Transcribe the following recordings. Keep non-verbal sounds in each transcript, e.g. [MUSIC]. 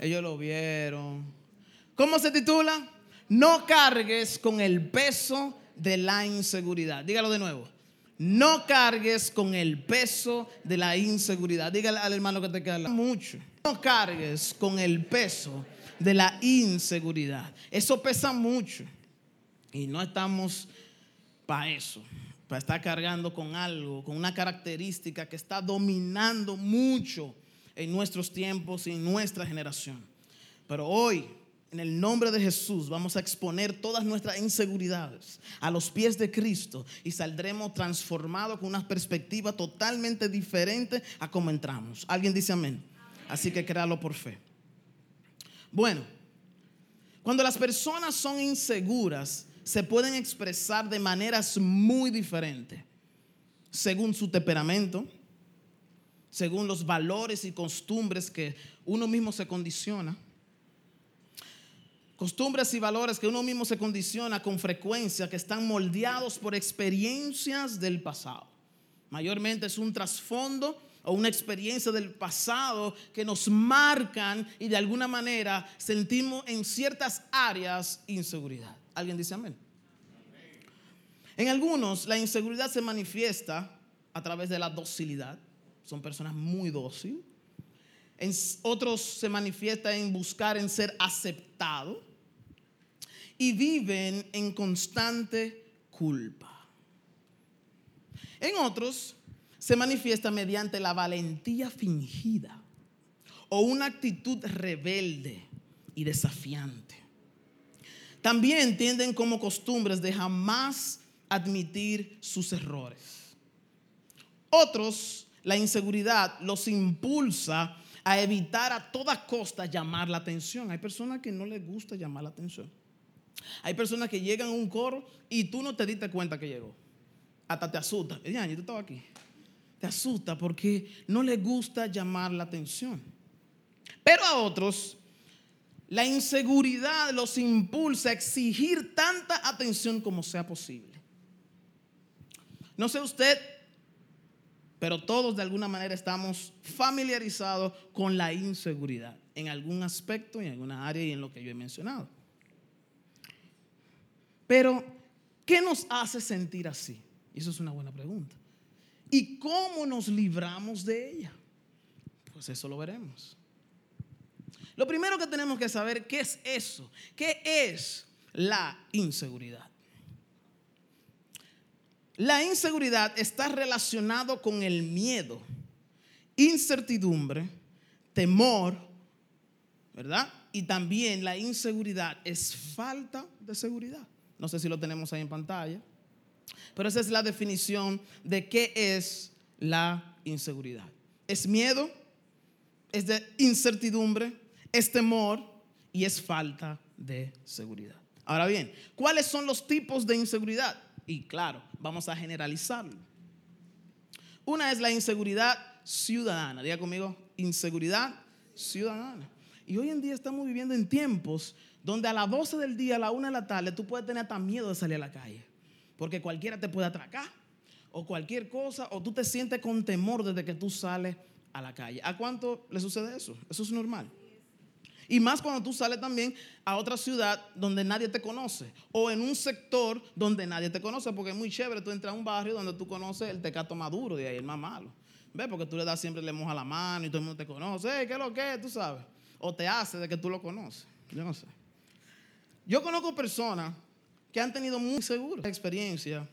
Ellos lo vieron. ¿Cómo se titula? No cargues con el peso de la inseguridad. Dígalo de nuevo. No cargues con el peso de la inseguridad. Dígale al hermano que te queda mucho. No cargues con el peso de la inseguridad. Eso pesa mucho. Y no estamos para eso, para estar cargando con algo, con una característica que está dominando mucho en nuestros tiempos y en nuestra generación. Pero hoy, en el nombre de Jesús, vamos a exponer todas nuestras inseguridades a los pies de Cristo y saldremos transformados con una perspectiva totalmente diferente a como entramos. ¿Alguien dice amén? Así que créalo por fe. Bueno, cuando las personas son inseguras, se pueden expresar de maneras muy diferentes, según su temperamento, según los valores y costumbres que uno mismo se condiciona. Costumbres y valores que uno mismo se condiciona con frecuencia, que están moldeados por experiencias del pasado. Mayormente es un trasfondo o una experiencia del pasado que nos marcan y de alguna manera sentimos en ciertas áreas inseguridad. ¿Alguien dice amén? En algunos la inseguridad se manifiesta a través de la docilidad. Son personas muy dóciles. En otros se manifiesta en buscar en ser aceptado. Y viven en constante culpa. En otros se manifiesta mediante la valentía fingida o una actitud rebelde y desafiante. También tienden como costumbres de jamás admitir sus errores. Otros, la inseguridad los impulsa a evitar a toda costa llamar la atención. Hay personas que no les gusta llamar la atención. Hay personas que llegan a un coro y tú no te diste cuenta que llegó. Hasta te asusta. Yo estaba aquí. Te asusta porque no les gusta llamar la atención. Pero a otros la inseguridad los impulsa a exigir tanta atención como sea posible. No sé usted, pero todos de alguna manera estamos familiarizados con la inseguridad en algún aspecto, en alguna área y en lo que yo he mencionado. Pero, ¿qué nos hace sentir así? Eso es una buena pregunta. ¿Y cómo nos libramos de ella? Pues eso lo veremos. Lo primero que tenemos que saber, ¿qué es eso? ¿Qué es la inseguridad? La inseguridad está relacionado con el miedo, incertidumbre, temor, ¿verdad? Y también la inseguridad es falta de seguridad. No sé si lo tenemos ahí en pantalla, pero esa es la definición de qué es la inseguridad. Es miedo, es de incertidumbre, es temor y es falta de seguridad. Ahora bien, ¿cuáles son los tipos de inseguridad? Y claro, vamos a generalizarlo. Una es la inseguridad ciudadana. Diga conmigo, inseguridad ciudadana. Y hoy en día estamos viviendo en tiempos donde a las 12 del día, a la 1 de la tarde, tú puedes tener hasta miedo de salir a la calle. Porque cualquiera te puede atracar o cualquier cosa, o tú te sientes con temor desde que tú sales a la calle. ¿A cuánto le sucede eso? Eso es normal. Y más cuando tú sales también a otra ciudad donde nadie te conoce. O en un sector donde nadie te conoce. Porque es muy chévere tú entras a un barrio donde tú conoces el tecato maduro y ahí el más malo. ¿Ves? Porque tú le das siempre le moja la mano y todo el mundo te conoce. ¿Qué es lo que es? Tú sabes. O te hace de que tú lo conoces. Yo no sé. Yo conozco personas que han tenido muy segura experiencia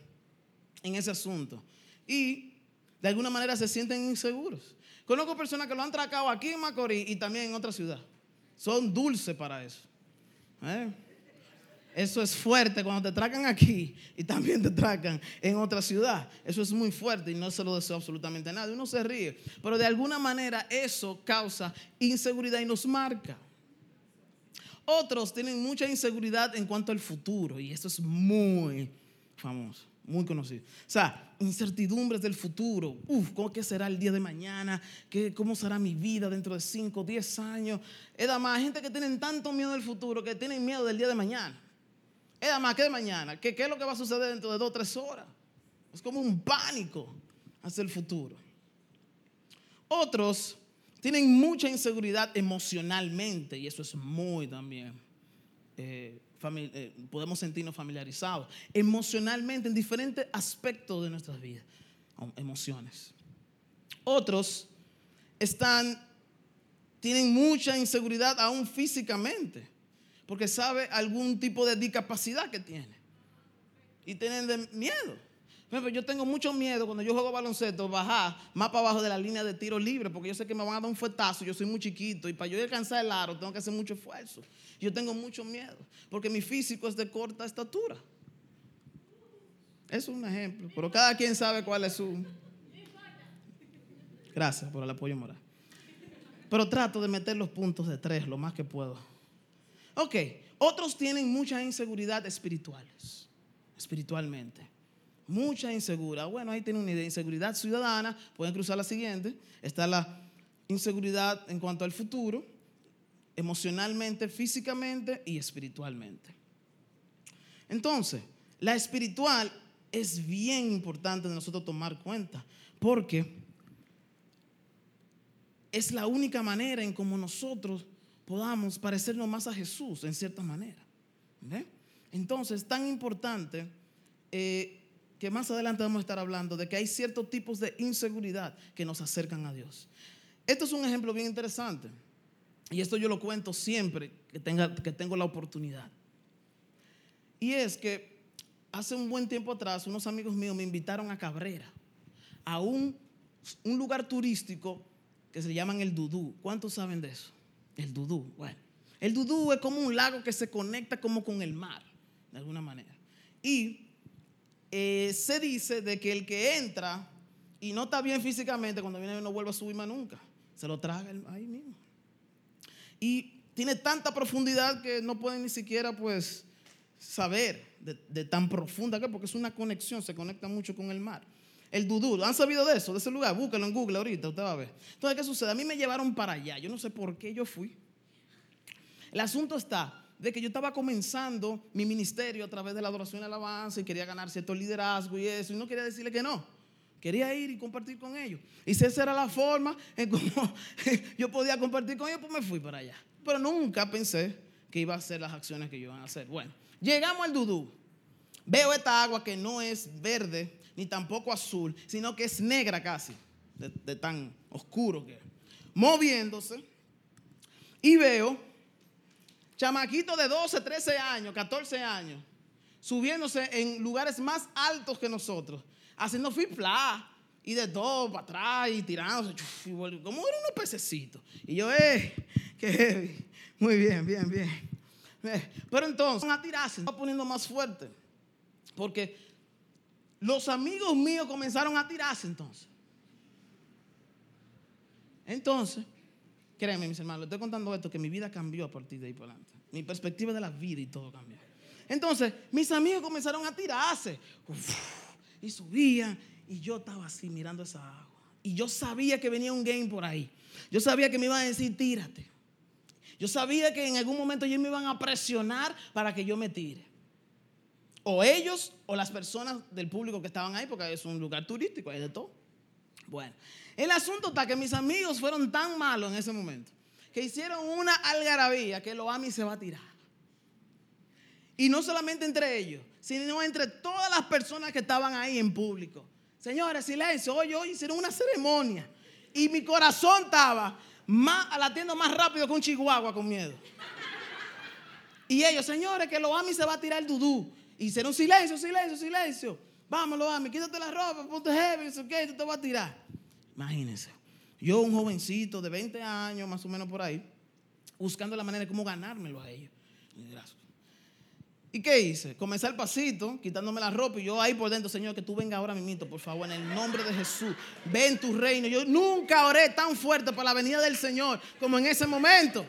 en ese asunto. Y de alguna manera se sienten inseguros. Conozco personas que lo han tracado aquí en Macorís y también en otra ciudad son dulces para eso. ¿eh? Eso es fuerte cuando te tracan aquí y también te tracan en otra ciudad. Eso es muy fuerte y no se lo deseo absolutamente a nadie. Uno se ríe, pero de alguna manera eso causa inseguridad y nos marca. Otros tienen mucha inseguridad en cuanto al futuro y esto es muy famoso muy conocido. O sea, incertidumbres del futuro. Uf, ¿cómo será el día de mañana? ¿Qué, ¿Cómo será mi vida dentro de 5, 10 años? Es más, gente que tienen tanto miedo del futuro que tienen miedo del día de mañana. Es más, ¿qué de mañana? ¿Qué, ¿Qué es lo que va a suceder dentro de 2, 3 horas? Es como un pánico hacia el futuro. Otros tienen mucha inseguridad emocionalmente y eso es muy también, eh, eh, podemos sentirnos familiarizados, emocionalmente en diferentes aspectos de nuestras vidas, emociones. Otros están, tienen mucha inseguridad aún físicamente, porque sabe algún tipo de discapacidad que tiene y tienen miedo yo tengo mucho miedo cuando yo juego baloncesto bajar más para abajo de la línea de tiro libre porque yo sé que me van a dar un fuetazo, yo soy muy chiquito y para yo alcanzar el aro tengo que hacer mucho esfuerzo. Yo tengo mucho miedo porque mi físico es de corta estatura. Eso es un ejemplo, pero cada quien sabe cuál es su... Gracias por el apoyo moral. Pero trato de meter los puntos de tres lo más que puedo. Ok, otros tienen mucha inseguridad espirituales, espiritualmente mucha inseguridad. Bueno, ahí tiene una idea. Inseguridad ciudadana, pueden cruzar la siguiente. Está la inseguridad en cuanto al futuro, emocionalmente, físicamente y espiritualmente. Entonces, la espiritual es bien importante de nosotros tomar cuenta, porque es la única manera en cómo nosotros podamos parecernos más a Jesús, en cierta manera. Entonces, es tan importante eh, que más adelante vamos a estar hablando de que hay ciertos tipos de inseguridad que nos acercan a Dios. Esto es un ejemplo bien interesante. Y esto yo lo cuento siempre que, tenga, que tengo la oportunidad. Y es que hace un buen tiempo atrás unos amigos míos me invitaron a Cabrera, a un, un lugar turístico que se llama el Dudú. ¿Cuántos saben de eso? El Dudú. Bueno, el Dudú es como un lago que se conecta como con el mar, de alguna manera. Y eh, se dice de que el que entra y no está bien físicamente, cuando viene no vuelve a subir más nunca. Se lo traga ahí mismo. Y tiene tanta profundidad que no pueden ni siquiera pues saber de, tan profunda que porque es una conexión, se conecta mucho con el mar. El Dudú, ¿han sabido de eso? De ese lugar, búsquelo en Google ahorita, usted va a ver. Entonces, ¿qué sucede? A mí me llevaron para allá, yo no sé por qué yo fui. El asunto está de que yo estaba comenzando mi ministerio a través de la adoración y alabanza y quería ganar cierto liderazgo y eso, y no quería decirle que no. Quería ir y compartir con ellos. Y si esa era la forma en cómo [LAUGHS] yo podía compartir con ellos, pues me fui para allá. Pero nunca pensé que iba a hacer las acciones que yo iban a hacer. Bueno, llegamos al Dudú. Veo esta agua que no es verde ni tampoco azul, sino que es negra casi, de, de tan oscuro que es. Moviéndose. Y veo chamaquito de 12, 13 años, 14 años, subiéndose en lugares más altos que nosotros, haciendo flip-flap y de todo para atrás y tirándose, como eran unos pececitos. Y yo, eh, qué heavy. Muy bien, bien, bien. Eh, pero entonces, a tirarse, va poniendo más fuerte. Porque los amigos míos comenzaron a tirarse entonces. Entonces, Créeme, mis hermanos, estoy contando esto, que mi vida cambió a partir de ahí por adelante. Mi perspectiva de la vida y todo cambió. Entonces, mis amigos comenzaron a tirarse. y subían. Y yo estaba así mirando esa agua. Y yo sabía que venía un game por ahí. Yo sabía que me iban a decir, tírate. Yo sabía que en algún momento ellos me iban a presionar para que yo me tire. O ellos o las personas del público que estaban ahí, porque es un lugar turístico, hay de todo. Bueno, el asunto está que mis amigos fueron tan malos en ese momento que hicieron una algarabía que lo y se va a tirar. Y no solamente entre ellos, sino entre todas las personas que estaban ahí en público. Señores, silencio. Oye, hoy hicieron una ceremonia. Y mi corazón estaba más, latiendo más rápido que un chihuahua con miedo. Y ellos, señores, que lo Ami se va a tirar el dudú. Hicieron silencio, silencio, silencio. Lo Ami, quítate la ropa, ponte heavy, ¿qué? Tú te vas a tirar. Imagínense. Yo, un jovencito de 20 años, más o menos por ahí, buscando la manera de cómo ganármelo a ellos. ¿Y qué hice? Comencé el pasito, quitándome la ropa y yo ahí por dentro, Señor, que tú venga ahora mismo, por favor, en el nombre de Jesús. Ven tu reino. Yo nunca oré tan fuerte por la venida del Señor como en ese momento.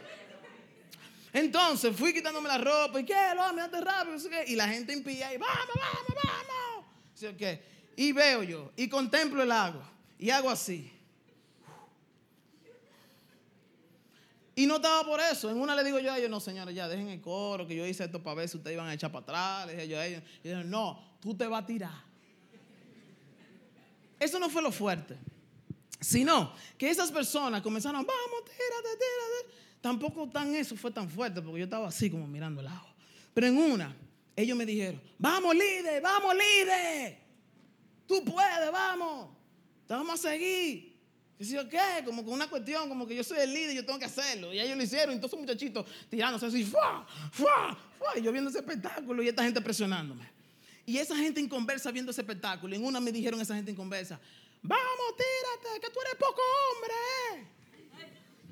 Entonces fui quitándome la ropa y qué, lo date rápido, y la gente impía y vamos, vamos, vamos. Y veo yo y contemplo el agua y hago así. Y no estaba por eso. En una le digo yo a ellos, no, señores, ya dejen el coro, que yo hice esto para ver si ustedes iban a echar para atrás. Le dije yo a ellos, y ellos, no, tú te vas a tirar. Eso no fue lo fuerte. Sino que esas personas comenzaron, vamos, tírate, tírate. Tampoco tan eso fue tan fuerte porque yo estaba así como mirando el agua. Pero en una, ellos me dijeron, vamos líder, vamos líder. Tú puedes, vamos. Te vamos a seguir. Y si qué, como con una cuestión, como que yo soy el líder y yo tengo que hacerlo. Y ellos lo hicieron, y todos esos muchachitos tirándose así, ¡fua! ¡fua! ¡fua! Y yo viendo ese espectáculo y esta gente presionándome. Y esa gente en conversa viendo ese espectáculo. En una me dijeron esa gente en conversa, vamos, tírate, que tú eres poco hombre.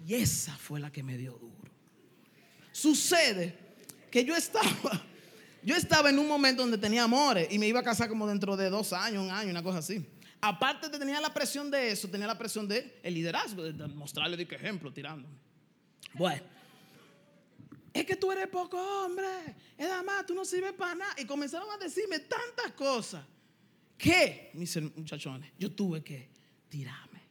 Y esa fue la que me dio duro. Sucede que yo estaba, yo estaba en un momento donde tenía amores y me iba a casar como dentro de dos años, un año, una cosa así. Aparte de tener la presión de eso, tenía la presión de el liderazgo, de mostrarle de qué ejemplo tirando. Bueno, es que tú eres poco hombre, es más, tú no sirves para nada. Y comenzaron a decirme tantas cosas que, mis muchachones, yo tuve que tirarme.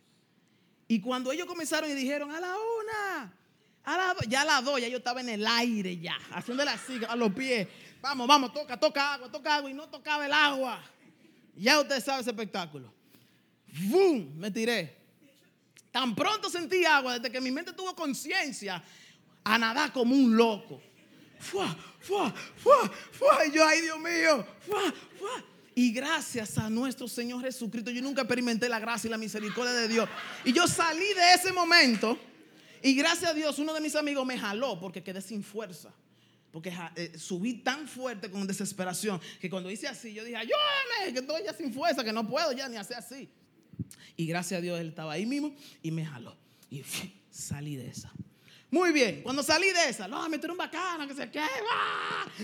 Y cuando ellos comenzaron y dijeron a la una, a la dos, ya a las dos, ya yo estaba en el aire ya, haciendo la siga a los pies. Vamos, vamos, toca, toca agua, toca agua y no tocaba el agua. Ya usted sabe ese espectáculo. ¡Bum! Me tiré. Tan pronto sentí agua desde que mi mente tuvo conciencia a nadar como un loco. ¡Fua! ¡Fua! ¡Fua! ¡Fua! Y yo, ay Dios mío, ¡fua! ¡Fua! Y gracias a nuestro Señor Jesucristo, yo nunca experimenté la gracia y la misericordia de Dios. Y yo salí de ese momento y gracias a Dios uno de mis amigos me jaló porque quedé sin fuerza. Porque eh, subí tan fuerte con desesperación que cuando hice así, yo dije, ayúdame, que estoy ya sin fuerza, que no puedo ya ni hacer así. Y gracias a Dios él estaba ahí mismo y me jaló. Y salí de esa. Muy bien, cuando salí de esa, no, tú un bacana, que sé qué,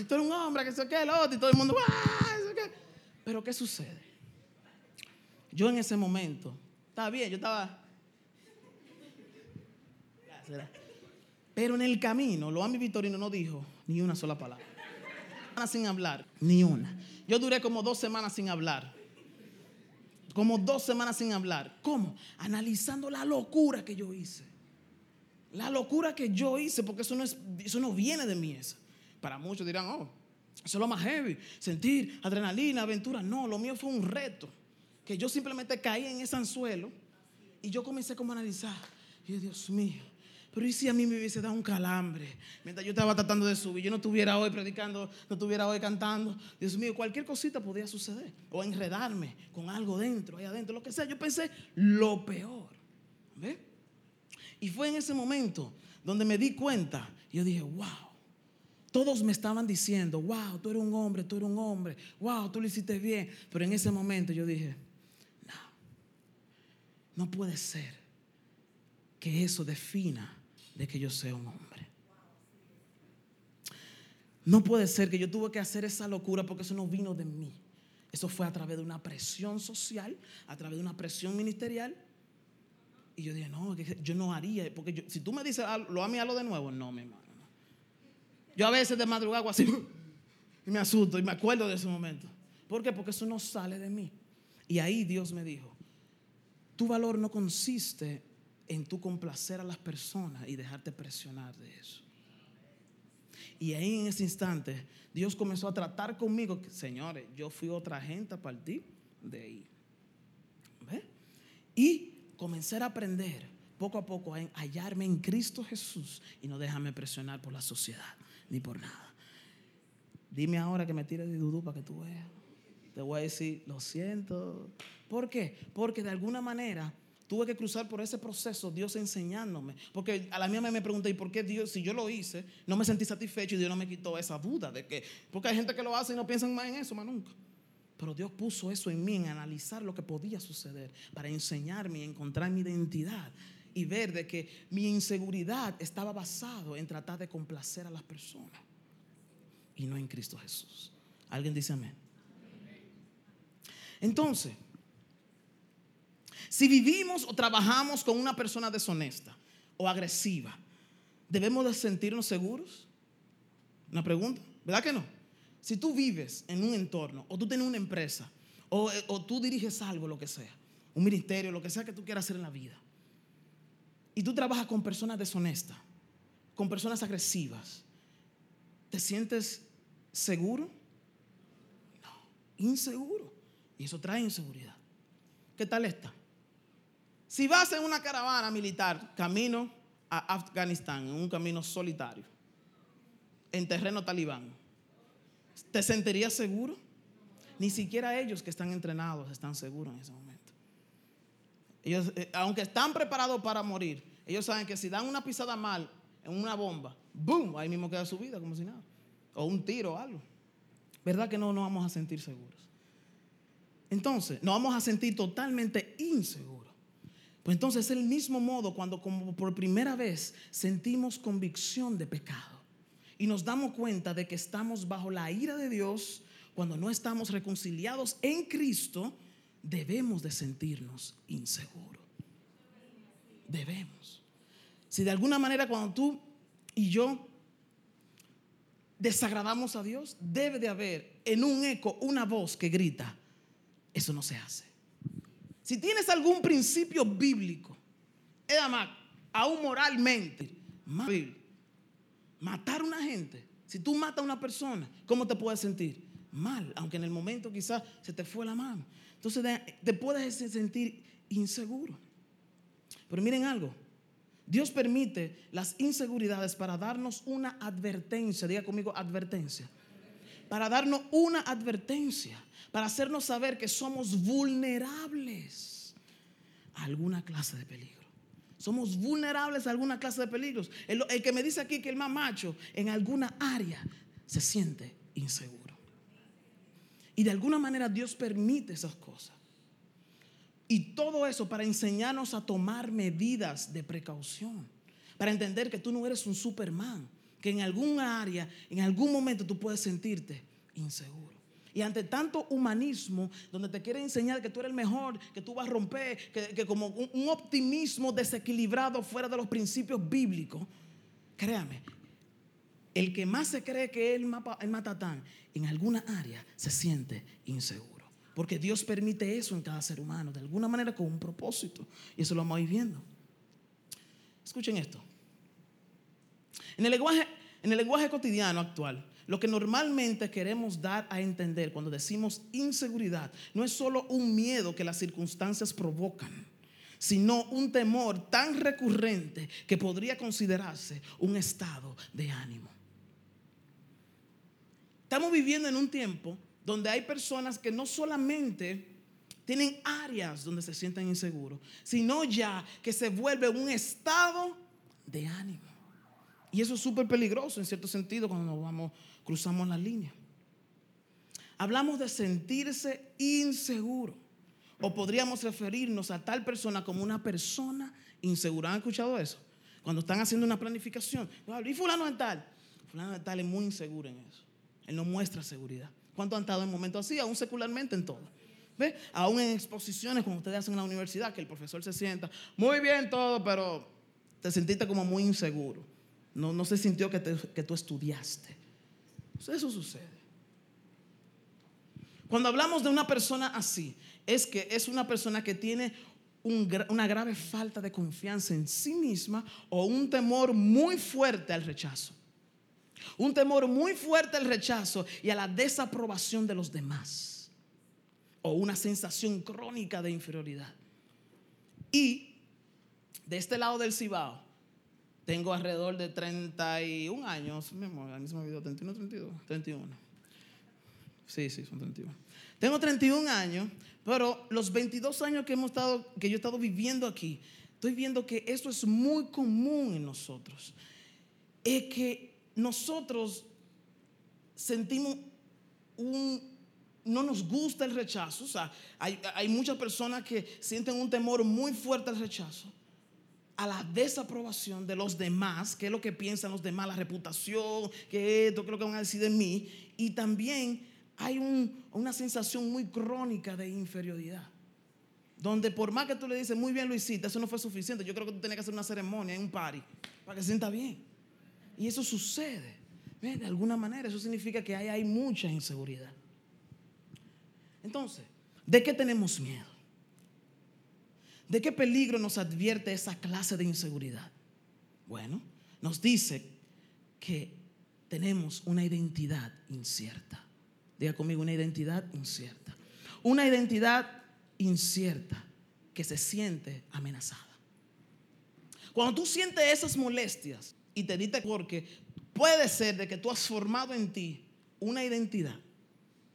tú eres un hombre, que sé qué, el otro, y todo el mundo, qué. Pero ¿qué sucede? Yo en ese momento, estaba bien, yo estaba... Pero en el camino, Loami Vitorino no dijo ni una sola palabra. Sin hablar, ni una. Yo duré como dos semanas sin hablar. Como dos semanas sin hablar. ¿Cómo? Analizando la locura que yo hice. La locura que yo hice, porque eso no, es, eso no viene de mí. Esa. Para muchos dirán, oh, eso es lo más heavy. Sentir adrenalina, aventura. No, lo mío fue un reto. Que yo simplemente caí en ese anzuelo y yo comencé como a analizar. Y Dios mío, pero ¿y si a mí me hubiese dado un calambre? Mientras yo estaba tratando de subir, yo no estuviera hoy predicando, no estuviera hoy cantando. Dios mío, cualquier cosita podía suceder. O enredarme con algo dentro, ahí adentro, lo que sea. Yo pensé lo peor. ¿Ve? Y fue en ese momento donde me di cuenta. Yo dije, wow. Todos me estaban diciendo, wow, tú eres un hombre, tú eres un hombre. Wow, tú lo hiciste bien. Pero en ese momento yo dije, no, no puede ser que eso defina de que yo sea un hombre. No puede ser que yo tuve que hacer esa locura porque eso no vino de mí. Eso fue a través de una presión social, a través de una presión ministerial. Y yo dije, no, yo no haría, porque si tú me dices, ah, lo a mí de nuevo, no, mi hermano. Yo a veces de madrugada así y me asusto y me acuerdo de ese momento. ¿Por qué? Porque eso no sale de mí. Y ahí Dios me dijo, tu valor no consiste en tu complacer a las personas y dejarte presionar de eso. Y ahí en ese instante Dios comenzó a tratar conmigo, señores, yo fui otra gente a partir de ahí. ¿Ve? Y comencé a aprender poco a poco a hallarme en Cristo Jesús y no dejarme presionar por la sociedad ni por nada. Dime ahora que me tire de dudú para que tú veas. Te voy a decir, lo siento. ¿Por qué? Porque de alguna manera Tuve que cruzar por ese proceso, Dios enseñándome. Porque a la mía me pregunté, ¿y por qué Dios, si yo lo hice, no me sentí satisfecho y Dios no me quitó esa duda de que, porque hay gente que lo hace y no piensan más en eso, más nunca. Pero Dios puso eso en mí, en analizar lo que podía suceder, para enseñarme y encontrar mi identidad y ver de que mi inseguridad estaba basado en tratar de complacer a las personas y no en Cristo Jesús. ¿Alguien dice amén? Entonces, si vivimos o trabajamos con una persona deshonesta o agresiva, ¿debemos de sentirnos seguros? Una pregunta, ¿verdad que no? Si tú vives en un entorno o tú tienes una empresa o, o tú diriges algo, lo que sea, un ministerio, lo que sea que tú quieras hacer en la vida, y tú trabajas con personas deshonestas, con personas agresivas, ¿te sientes seguro? No, inseguro. Y eso trae inseguridad. ¿Qué tal esta? Si vas en una caravana militar, camino a Afganistán, en un camino solitario, en terreno talibán, ¿te sentirías seguro? Ni siquiera ellos que están entrenados están seguros en ese momento. Ellos, eh, aunque están preparados para morir, ellos saben que si dan una pisada mal en una bomba, ¡boom! Ahí mismo queda su vida como si nada. O un tiro o algo. ¿Verdad que no nos vamos a sentir seguros? Entonces, nos vamos a sentir totalmente inseguros. Pues entonces es el mismo modo cuando como por primera vez sentimos convicción de pecado y nos damos cuenta de que estamos bajo la ira de Dios, cuando no estamos reconciliados en Cristo, debemos de sentirnos inseguros. Debemos. Si de alguna manera cuando tú y yo desagradamos a Dios, debe de haber en un eco una voz que grita, eso no se hace. Si tienes algún principio bíblico, más, aún moralmente, matar a una gente, si tú matas a una persona, ¿cómo te puedes sentir? Mal, aunque en el momento quizás se te fue la mano. Entonces te puedes sentir inseguro. Pero miren algo, Dios permite las inseguridades para darnos una advertencia, diga conmigo advertencia, para darnos una advertencia para hacernos saber que somos vulnerables a alguna clase de peligro. Somos vulnerables a alguna clase de peligros. El, que me dice aquí que el más macho en alguna área se siente inseguro. Y de alguna manera Dios permite esas cosas. Y todo eso para enseñarnos a tomar medidas de precaución. Para entender que tú no eres un Superman. Que en alguna área, en algún momento tú puedes sentirte inseguro. Y ante tanto humanismo, donde te quiere enseñar que tú eres el mejor, que tú vas a romper, que, como un, optimismo desequilibrado fuera de los principios bíblicos, créame, el que más se cree que es el matatán, en alguna área se siente inseguro. Porque Dios permite eso en cada ser humano, de alguna manera con un propósito. Y eso lo vamos a ir viendo. Escuchen esto. En el lenguaje, en el lenguaje cotidiano actual, lo que normalmente queremos dar a entender cuando decimos inseguridad no es solo un miedo que las circunstancias provocan, sino un temor tan recurrente que podría considerarse un estado de ánimo. Estamos viviendo en un tiempo donde hay personas que no solamente tienen áreas donde se sienten inseguros, sino ya que se vuelve un estado de ánimo. Y eso es súper peligroso en cierto sentido cuando nos vamos cruzamos la línea. Hablamos de sentirse inseguro. O podríamos referirnos a tal persona como una persona insegura. ¿Han escuchado eso? Cuando están haciendo una planificación. Y fulano de tal. Fulano de tal es muy inseguro en eso. Él no muestra seguridad. ¿Cuánto han estado en momentos así? Aún secularmente en todo. ¿Ve? Aún en exposiciones como ustedes hacen en la universidad, que el profesor se sienta muy bien todo, pero te sentiste como muy inseguro. No, no se sintió que, que tú estudiaste. Eso sucede. Cuando hablamos de una persona así, es que es una persona que tiene una grave falta de confianza en sí misma o un temor muy fuerte al rechazo. Un temor muy fuerte al rechazo y a la desaprobación de los demás. O una sensación crónica de inferioridad. Y de este lado del Cibao, tengo alrededor de 31 años. Mi amor, mí se me olvidó, 31, 32, 31. Sí, sí, son 31. Tengo 31 años, pero los 22 años que, hemos estado, que yo he estado viviendo aquí, estoy viendo que esto es muy común en nosotros. Es que nosotros sentimos un, no nos gusta el rechazo. O sea, hay, muchas personas que sienten un temor muy fuerte al rechazo a la desaprobación de los demás, qué es lo que piensan los demás, la reputación, qué es lo que van a decir de mí. Y también hay una sensación muy crónica de inferioridad. Donde por más que tú le dices, muy bien hiciste, eso no fue suficiente. Yo creo que tú tenías que hacer una ceremonia, un party, para que se sienta bien. Y eso sucede. De alguna manera, eso significa que hay, hay mucha inseguridad. Entonces, ¿de qué tenemos miedo? ¿De qué peligro nos advierte esa clase de inseguridad? Bueno, nos dice que tenemos una identidad incierta. Diga conmigo, una identidad incierta. Una identidad incierta. que se siente amenazada. Cuando tú sientes esas molestias y te diste porque puede ser de que tú has formado en ti una identidad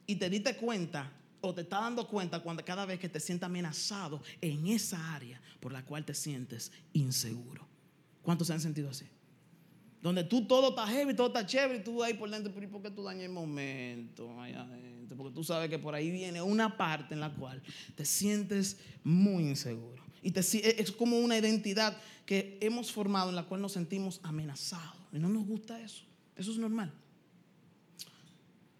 y te diste cuenta o te está dando cuenta cuando cada vez que te sientes amenazado en esa área por la cual te sientes inseguro. ¿Cuántos se han sentido así? Donde tú todo está heavy, todo está chévere y tú ahí por dentro, pero ¿por qué tú dañas el momento? Porque tú sabes que por ahí viene una parte en la cual te sientes muy inseguro. Y te, es como una identidad que hemos formado en la cual nos sentimos amenazados. Y no nos gusta eso. Eso es normal.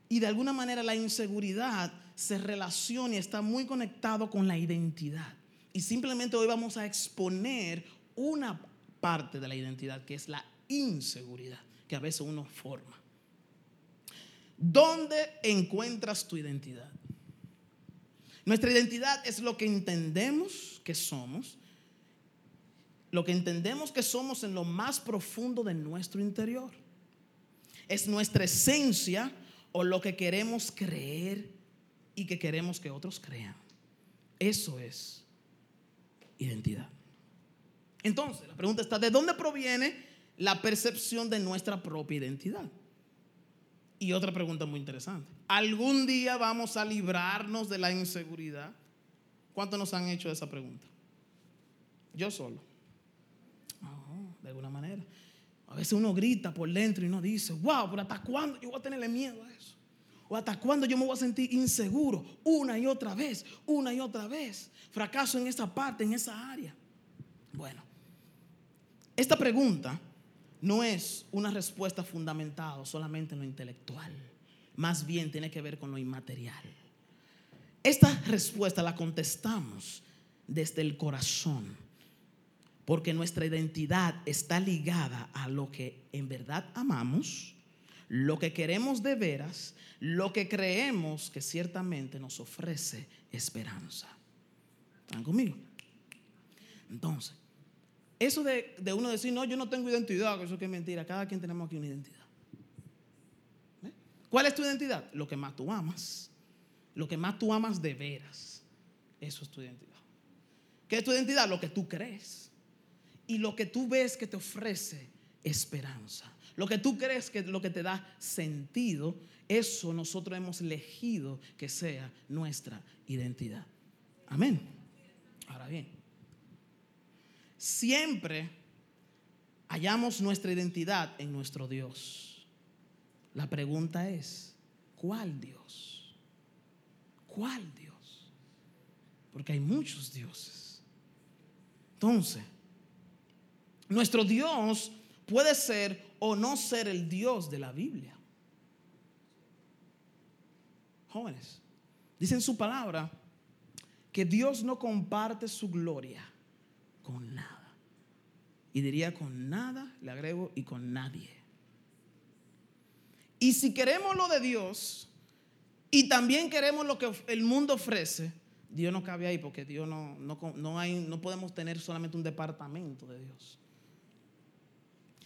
Y de alguna manera la inseguridad se relaciona y está muy conectado con la identidad. Y simplemente hoy vamos a exponer una parte de la identidad, que es la inseguridad, que a veces uno forma. ¿Dónde encuentras tu identidad? Nuestra identidad es lo que entendemos que somos, lo que entendemos que somos en lo más profundo de nuestro interior. Es nuestra esencia o lo que queremos creer y que queremos que otros crean. Eso es identidad. Entonces, la pregunta está, ¿de dónde proviene la percepción de nuestra propia identidad? Y otra pregunta muy interesante. ¿Algún día vamos a librarnos de la inseguridad? ¿Cuántos nos han hecho esa pregunta? Yo solo. de alguna manera. A veces uno grita por dentro y uno dice, wow, pero ¿hasta cuándo yo voy a tenerle miedo a eso? ¿O hasta cuándo yo me voy a sentir inseguro una y otra vez, una y otra vez? Fracaso en esa parte, en esa área. Bueno, esta pregunta no es una respuesta fundamentada solamente en lo intelectual, más bien tiene que ver con lo inmaterial. Esta respuesta la contestamos desde el corazón, porque nuestra identidad está ligada a lo que en verdad amamos, lo que queremos de veras, lo que creemos que ciertamente nos ofrece esperanza. ¿Están conmigo? Entonces, eso de, uno decir, no, yo no tengo identidad, eso que es mentira. Cada quien tenemos aquí una identidad. ¿Eh? ¿Cuál es tu identidad? Lo que más tú amas. Lo que más tú amas de veras. Eso es tu identidad. ¿Qué es tu identidad? Lo que tú crees. Y lo que tú ves que te ofrece esperanza. Lo que tú crees que lo que te da sentido, eso nosotros hemos elegido que sea nuestra identidad. Amén. Ahora bien siempre hallamos nuestra identidad en nuestro Dios. La pregunta es, ¿cuál Dios? ¿Cuál Dios? Porque hay muchos dioses. Entonces, nuestro Dios puede ser o no ser el Dios de la Biblia. Jóvenes, dicen su palabra que Dios no comparte su gloria con nada. Y diría con nada, le agrego, y con nadie. Y si queremos lo de Dios y también queremos lo que el mundo ofrece, Dios no cabe ahí porque Dios no, no, hay, no podemos tener solamente un departamento de Dios.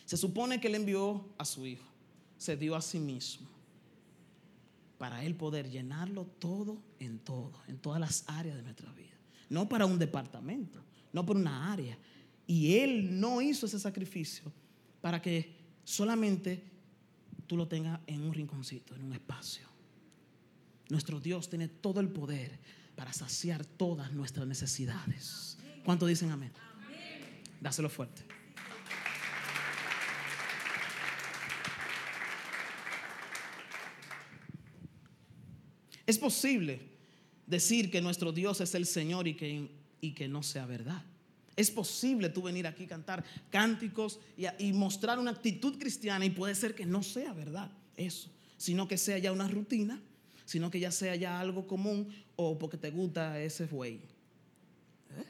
Se supone que Él envió a su Hijo, se dio a sí mismo para Él poder llenarlo todo en todo, en todas las áreas de nuestra vida. No para un departamento, no por una área. Y Él no hizo ese sacrificio para que solamente tú lo tengas en un rinconcito, en un espacio. Nuestro Dios tiene todo el poder para saciar todas nuestras necesidades. ¿Cuánto dicen amén? Dáselo fuerte. Es posible decir que nuestro Dios es el Señor y que y que no sea verdad. Es posible tú venir aquí cantar cánticos y, mostrar una actitud cristiana y puede ser que no sea verdad eso, sino que sea ya una rutina, sino que ya sea ya algo común o porque te gusta ese güey. ¿Eh?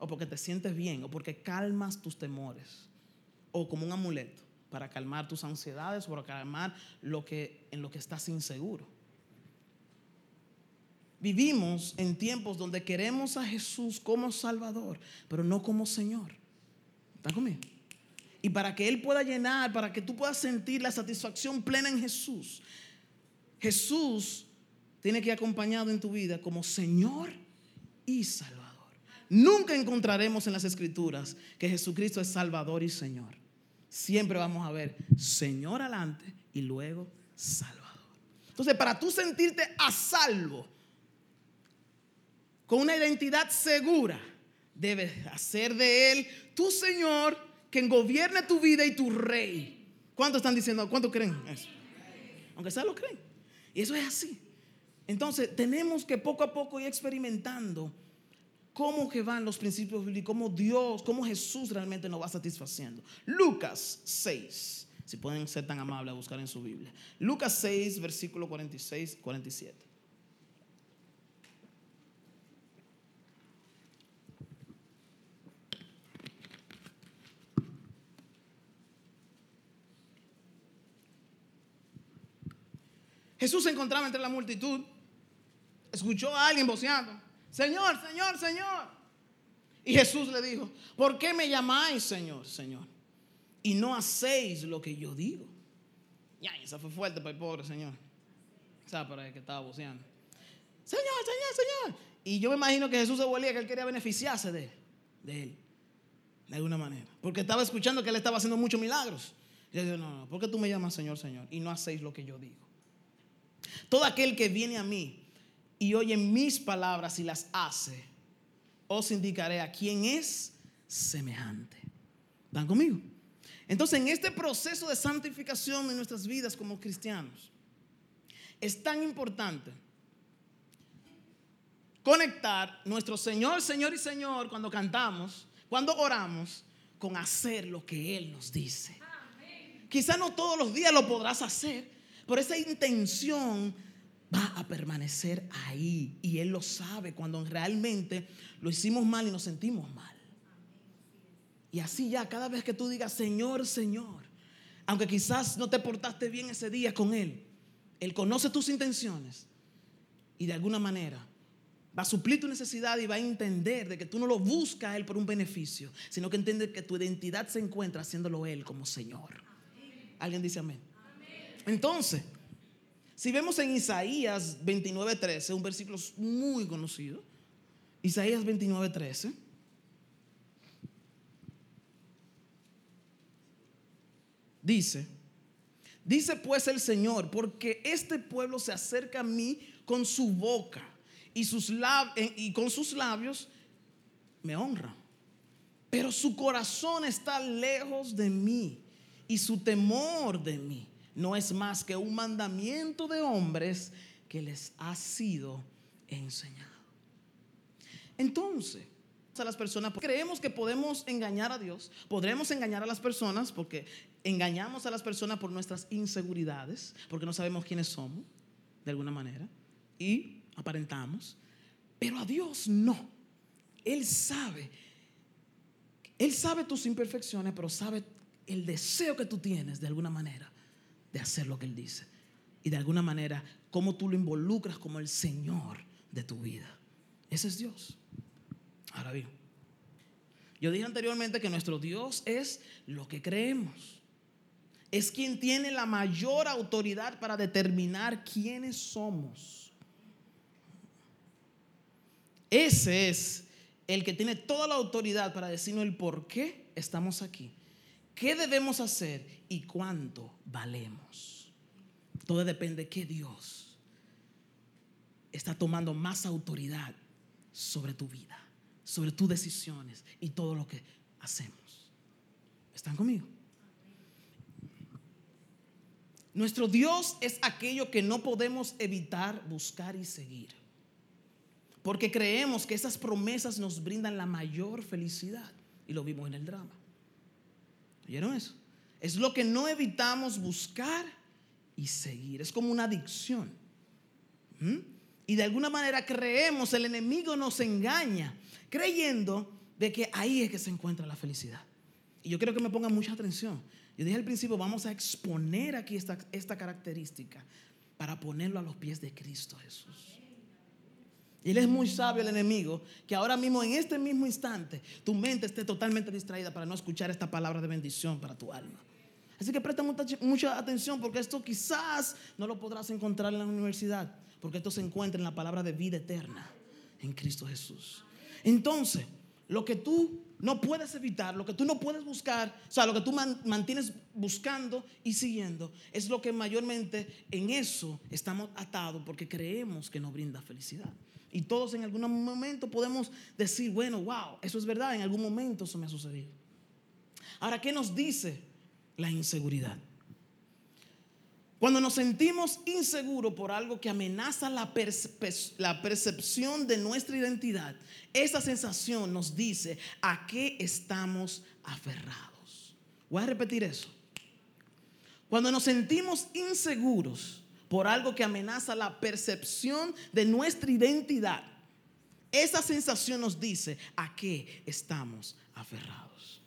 O porque te sientes bien, o porque calmas tus temores, o como un amuleto para calmar tus ansiedades, para calmar lo que, en lo que estás inseguro. Vivimos en tiempos donde queremos a Jesús como Salvador, pero no como Señor. ¿Están conmigo? Y para que Él pueda llenar, para que tú puedas sentir la satisfacción plena en Jesús, Jesús tiene que ir acompañado en tu vida como Señor y Salvador. nunca encontraremos en las escrituras que Jesucristo es Salvador y Señor. Siempre vamos a ver Señor adelante y luego Salvador. Entonces, para tú sentirte a salvo, con una identidad segura, debes hacer de Él tu Señor, quien gobierne tu vida y tu Rey. ¿Cuántos están diciendo? ¿Cuántos creen eso? Aunque sea lo creen. Y eso es así. Entonces, tenemos que poco a poco ir experimentando cómo van los principios bíblicos, cómo Dios, cómo Jesús realmente nos va satisfaciendo. Lucas 6, si pueden ser tan amables a buscar en su Biblia. Lucas 6, versículo 46, 47. Jesús se encontraba entre la multitud, escuchó a alguien voceando, Señor, Señor, Señor. Y Jesús le dijo, ¿por qué me llamáis Señor, Señor? Y no hacéis lo que yo digo. Ya, esa fue fuerte para el pobre Señor. ¿Sabes para el que estaba voceando? Señor, Señor, Señor. Y yo me imagino que Jesús se volvía que él quería beneficiarse de, de él, de alguna manera. Porque estaba escuchando que él estaba haciendo muchos milagros. Y le dijo, no, no, ¿por qué tú me llamas Señor, Señor? Y no hacéis lo que yo digo. Todo aquel que viene a mí y oye mis palabras y las hace, os indicaré a quién es semejante. ¿Están conmigo? Entonces, en este proceso de santificación de nuestras vidas como cristianos, es tan importante conectar nuestro Señor, Señor y Señor cuando cantamos, cuando oramos, con hacer lo que Él nos dice. Quizá no todos los días lo podrás hacer, pero esa intención va a permanecer ahí. Y Él lo sabe cuando realmente lo hicimos mal y nos sentimos mal. Y así ya, cada vez que tú digas, Señor, Señor, aunque quizás no te portaste bien ese día con Él, Él conoce tus intenciones y de alguna manera va a suplir tu necesidad y va a entender de que tú no lo buscas a Él por un beneficio, sino que entiende que tu identidad se encuentra haciéndolo Él como Señor. ¿Alguien dice amén? Entonces, si vemos en Isaías 29:13, un versículo muy conocido, Isaías 29:13, dice, dice pues el Señor, porque este pueblo se acerca a mí con su boca y, sus eh, y con sus labios me honra, pero su corazón está lejos de mí y su temor de mí no es más que un mandamiento de hombres que les ha sido enseñado. Entonces, a las personas, creemos que podemos engañar a Dios, podremos engañar a las personas porque engañamos a las personas por nuestras inseguridades, porque no sabemos quiénes somos, de alguna manera, y aparentamos, pero a Dios no. Él sabe, Él sabe tus imperfecciones, pero sabe el deseo que tú tienes de alguna manera de hacer lo que Él dice. Y de alguna manera, cómo tú lo involucras como el Señor de tu vida. Ese es Dios. Ahora bien, yo dije anteriormente que nuestro Dios es lo que creemos. Es quien tiene la mayor autoridad para determinar quiénes somos. Ese es el que tiene toda la autoridad para decirnos el por qué estamos aquí qué debemos hacer y cuánto valemos. Todo depende de qué Dios está tomando más autoridad sobre tu vida, sobre tus decisiones y todo lo que hacemos. ¿Están conmigo? Nuestro Dios es aquello que no podemos evitar buscar y seguir. Porque creemos que esas promesas nos brindan la mayor felicidad. Y lo vimos en el drama. ¿Oyeron eso? Es lo que no evitamos buscar y seguir. Es como una adicción. ¿Mm? Y de alguna manera creemos, el enemigo nos engaña, creyendo de que ahí es que se encuentra la felicidad. Y yo quiero que me pongan mucha atención. Yo dije al principio, vamos a exponer aquí esta característica para ponerlo a los pies de Cristo Jesús. Y él es muy sabio el enemigo, que ahora mismo, en este mismo instante, tu mente esté totalmente distraída para no escuchar esta palabra de bendición para tu alma. Así que presta mucha, atención porque esto quizás no lo podrás encontrar en la universidad, porque esto se encuentra en la palabra de vida eterna en Cristo Jesús. Entonces, lo que tú no puedes evitar, lo que tú no puedes buscar, o sea, lo que tú mantienes buscando y siguiendo, es lo que mayormente en eso estamos atados porque creemos que nos brinda felicidad. Y todos en algún momento podemos decir, bueno, wow, eso es verdad, en algún momento eso me ha sucedido. Ahora, ¿qué nos dice la inseguridad? Cuando nos sentimos inseguros por algo que amenaza la, la, percepción de nuestra identidad, esa sensación nos dice a qué estamos aferrados. Voy a repetir eso. Cuando nos sentimos inseguros por algo que amenaza la percepción de nuestra identidad, esa sensación nos dice a qué estamos aferrados.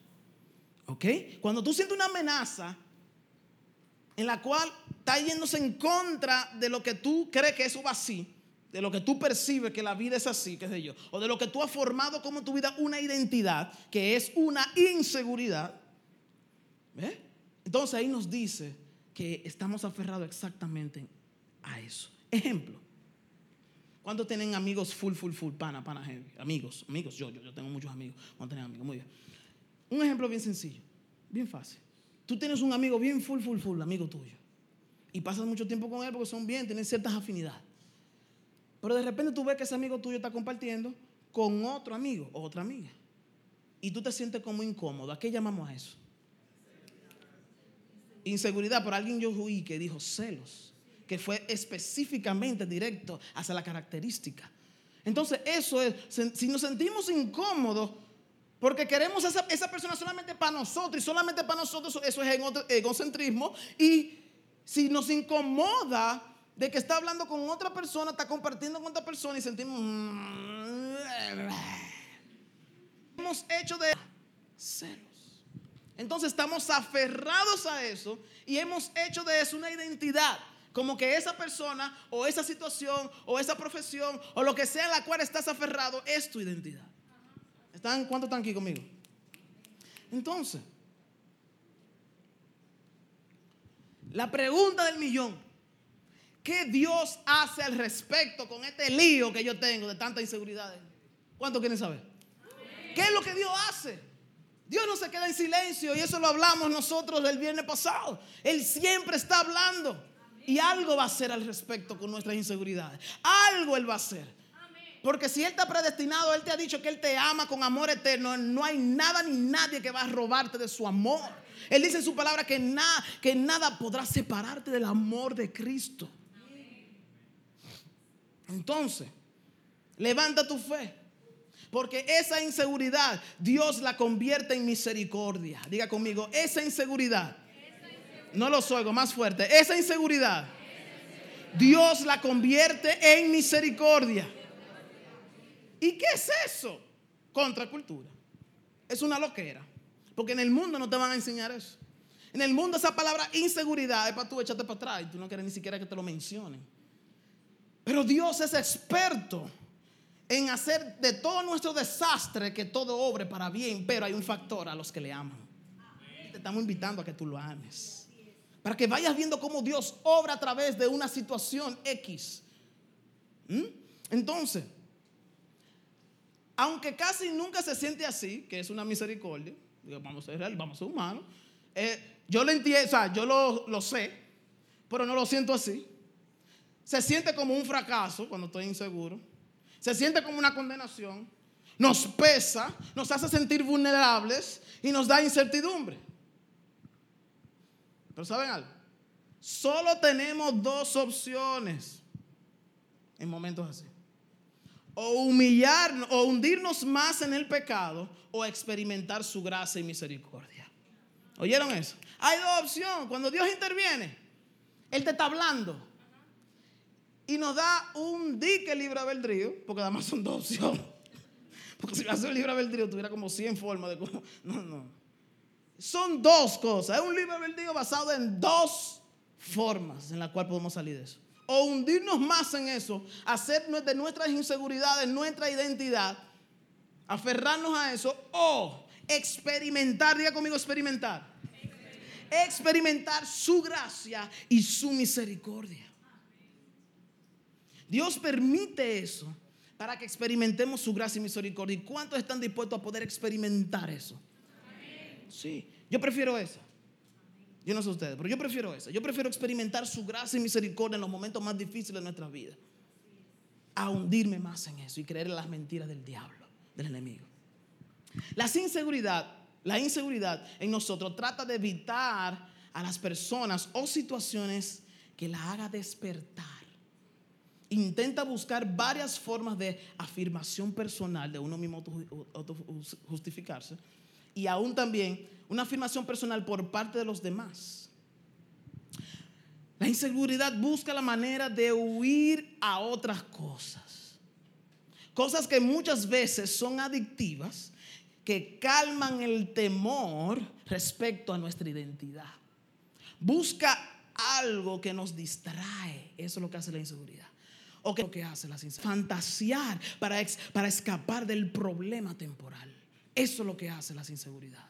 ¿Ok? Cuando tú sientes una amenaza, en la cual está yéndose en contra de lo que tú crees que eso va así, de lo que tú percibes que la vida es así, qué sé yo, o de lo que tú has formado como tu vida una identidad, que es una inseguridad. Entonces ahí nos dice que estamos aferrados exactamente a eso. Ejemplo. ¿Cuántos tienen amigos full, full, full, pana, pana, heavy? Amigos, amigos, yo, yo, yo tengo muchos amigos. ¿Cuántos tienen amigos? Muy bien. Un ejemplo bien sencillo, bien fácil. Tú tienes un amigo bien full, full, full, amigo tuyo. Y pasas mucho tiempo con él porque son bien, tienen ciertas afinidades. Pero de repente tú ves que ese amigo tuyo está compartiendo con otro amigo o otra amiga. Y tú te sientes como incómodo. ¿A qué llamamos a eso? Inseguridad. Por alguien yo oí que dijo celos. Que fue específicamente directo hacia la característica. Entonces eso es, si nos sentimos incómodos porque queremos esa, esa persona solamente para nosotros y solamente para nosotros, eso es egocentrismo. Y si nos incomoda de que está hablando con otra persona, está compartiendo con otra persona y sentimos... Mm, hemos hecho de celos. Entonces estamos aferrados a eso y hemos hecho de eso una identidad. Como que esa persona o esa situación o esa profesión o lo que sea en la cual estás aferrado es tu identidad. ¿Están, ¿Cuántos están aquí conmigo? Entonces, la pregunta del millón. ¿Qué Dios hace al respecto con este lío que yo tengo de tantas inseguridades? ¿Cuántos quieren saber? ¿Qué es lo que Dios hace? Dios no se queda en silencio y eso lo hablamos nosotros el viernes pasado. Él siempre está hablando y algo va a hacer al respecto con nuestras inseguridades. Algo Él va a hacer. Porque si Él está predestinado, Él te ha dicho que Él te ama con amor eterno, no hay nada ni nadie que va a robarte de su amor. Él dice en su palabra que, nada, que nada podrá separarte del amor de Cristo. Entonces, levanta tu fe. Porque esa inseguridad Dios la convierte en misericordia. Diga conmigo, esa inseguridad. No lo oigo, más fuerte. Esa inseguridad Dios la convierte en misericordia. ¿Y qué es eso? Contracultura. Es una loquera. Porque en el mundo no te van a enseñar eso. En el mundo esa palabra inseguridad es para tú echarte para atrás y tú no quieres ni siquiera que te lo mencionen. Pero Dios es experto en hacer de todo nuestro desastre que todo obre para bien, pero hay un factor a los que le aman. Te estamos invitando a que tú lo ames. Para que vayas viendo cómo Dios obra a través de una situación X. ¿Mm? Entonces, aunque casi nunca se siente así, que es una misericordia, vamos a ser real, vamos a ser humanos, eh, yo lo entiendo, o sea, yo lo, lo sé, pero no lo siento así. Se siente como un fracaso cuando estoy inseguro. Se siente como una condenación. Nos pesa, nos hace sentir vulnerables y nos da incertidumbre. Pero ¿saben algo? Solo tenemos dos opciones en momentos así o humillarnos o hundirnos más en el pecado o experimentar su gracia y misericordia. ¿Oyeron eso? Hay dos opciones. Cuando Dios interviene, Él te está hablando y nos da un dique libre albedrío, porque además son dos opciones. [LAUGHS] Porque si hace un libre albedrío tuviera como 100 formas de cómo. [LAUGHS] No, no. Son dos cosas. Es un libre albedrío basado en dos formas en las cuales podemos salir de eso o hundirnos más en eso, hacer de nuestras inseguridades nuestra identidad, aferrarnos a eso, o experimentar, diga conmigo experimentar, experimentar su gracia y su misericordia. Dios permite eso para que experimentemos su gracia y misericordia. ¿Y cuántos están dispuestos a poder experimentar eso? Sí, yo prefiero eso. Yo no sé ustedes, pero yo prefiero eso. Yo prefiero experimentar su gracia y misericordia en los momentos más difíciles de nuestra vida. A hundirme más en eso y creer en las mentiras del diablo, del enemigo. La inseguridad, la inseguridad en nosotros trata de evitar a las personas o situaciones que la haga despertar. Intenta buscar varias formas de afirmación personal de uno mismo justificarse y aún también una afirmación personal por parte de los demás. La inseguridad busca la manera de huir a otras cosas. Cosas que muchas veces son adictivas, que calman el temor respecto a nuestra identidad. Busca algo que nos distrae. Eso es lo que hace la inseguridad. ¿O qué es lo que hace la inseguridad? Fantasear para, para escapar del problema temporal. Eso es lo que hace la inseguridad.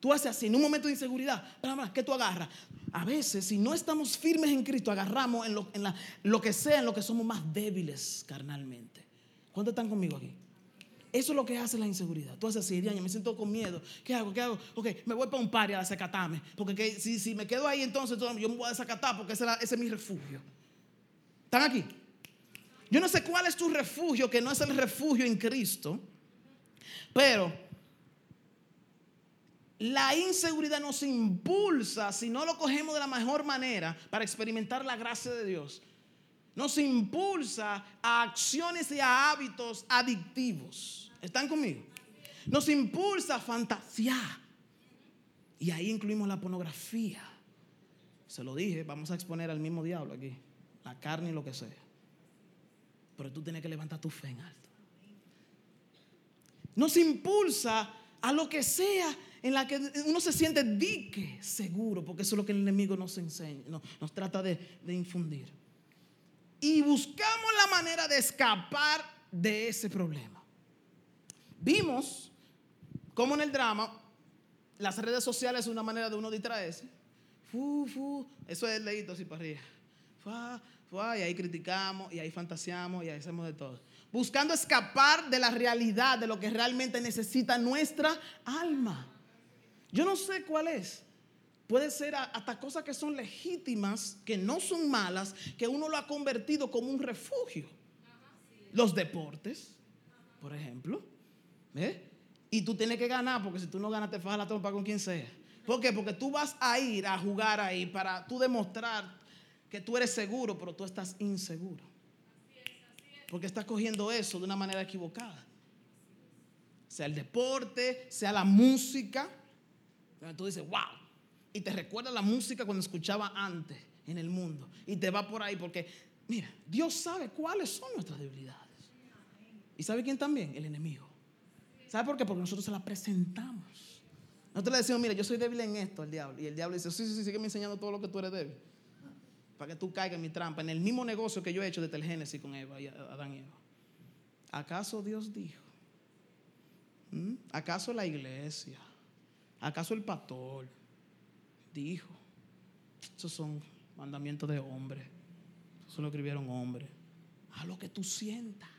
Tú haces así, en un momento de inseguridad, ¿qué tú agarras? A veces, si no estamos firmes en Cristo, agarramos en lo, en lo que sea, en lo que somos más débiles carnalmente. ¿Cuántos están conmigo aquí? Eso es lo que hace la inseguridad. Tú haces así, me siento con miedo. ¿Qué hago? ¿Qué hago? Ok, me voy para un par a desacatarme. Porque si, si, me quedo ahí, entonces yo me voy a desacatar porque ese es mi refugio. ¿Están aquí? Yo no sé cuál es tu refugio, que no es el refugio en Cristo. Pero la inseguridad nos impulsa, si no lo cogemos de la mejor manera, para experimentar la gracia de Dios. Nos impulsa a acciones y a hábitos adictivos. ¿Están conmigo? Nos impulsa a fantasear. Y ahí incluimos la pornografía. Se lo dije, vamos a exponer al mismo diablo aquí. La carne y lo que sea. Pero tú tienes que levantar tu fe en alto. Nos impulsa a lo que sea en la que uno se siente dique seguro, porque eso es lo que el enemigo nos enseña, nos, trata de, infundir. Y buscamos la manera de escapar de ese problema. Vimos cómo en el drama las redes sociales es una manera de uno distraerse. Fu, fu, eso es leído así para arriba. y ahí criticamos, y ahí fantaseamos, y ahí hacemos de todo. Buscando escapar de la realidad, de lo que realmente necesita nuestra alma. Yo no sé cuál es. Puede ser hasta cosas que son legítimas, que no son malas, que uno lo ha convertido como un refugio. Los deportes, por ejemplo. Y tú tienes que ganar, porque si tú no ganas te fajas la trompa con quien sea. ¿Por qué? Porque tú vas a ir a jugar ahí para tú demostrar que tú eres seguro, pero tú estás inseguro. Porque estás cogiendo eso de una manera equivocada. Sea el deporte, sea la música. Tú dices, wow. Y te recuerda la música cuando escuchaba antes en el mundo. Y te va por ahí porque, mira, Dios sabe cuáles son nuestras debilidades. ¿Y sabe quién también? El enemigo. ¿Sabe por qué? Porque nosotros se la presentamos. Nosotros le decimos, mira, yo soy débil en esto, el diablo. Y el diablo dice, sí, sí, sí, sigue enseñando todo lo que tú eres débil. Para que tú caigas en mi trampa. En el mismo negocio que yo he hecho desde el Génesis con Eva y Adán y Eva. ¿Acaso Dios dijo? ¿Mm? ¿Acaso la iglesia? ¿Acaso el pastor dijo? Esos son mandamientos de hombre. Eso lo escribieron hombres. A lo que tú sientas.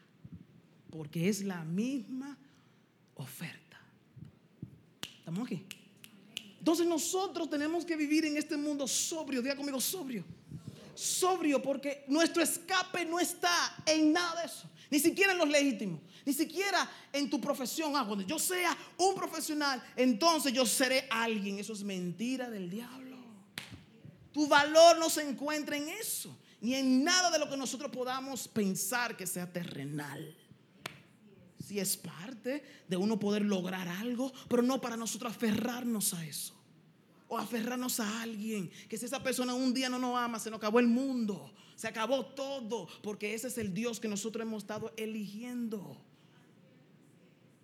Porque es la misma oferta. ¿Estamos aquí? Entonces nosotros tenemos que vivir en este mundo sobrio. Diga conmigo, sobrio. Sobrio porque nuestro escape no está en nada de eso. Ni siquiera en los legítimos. Ni siquiera en tu profesión. Ah, yo sea un profesional, entonces yo seré alguien. Eso es mentira del diablo. Tu valor no se encuentra en eso. Ni en nada de lo que nosotros podamos pensar que sea terrenal. Si es parte de uno poder lograr algo, pero no para nosotros aferrarnos a eso. O aferrarnos a alguien. Que si esa persona un día no nos ama, se nos acabó el mundo. Se acabó todo. Porque ese es el Dios que nosotros hemos estado eligiendo.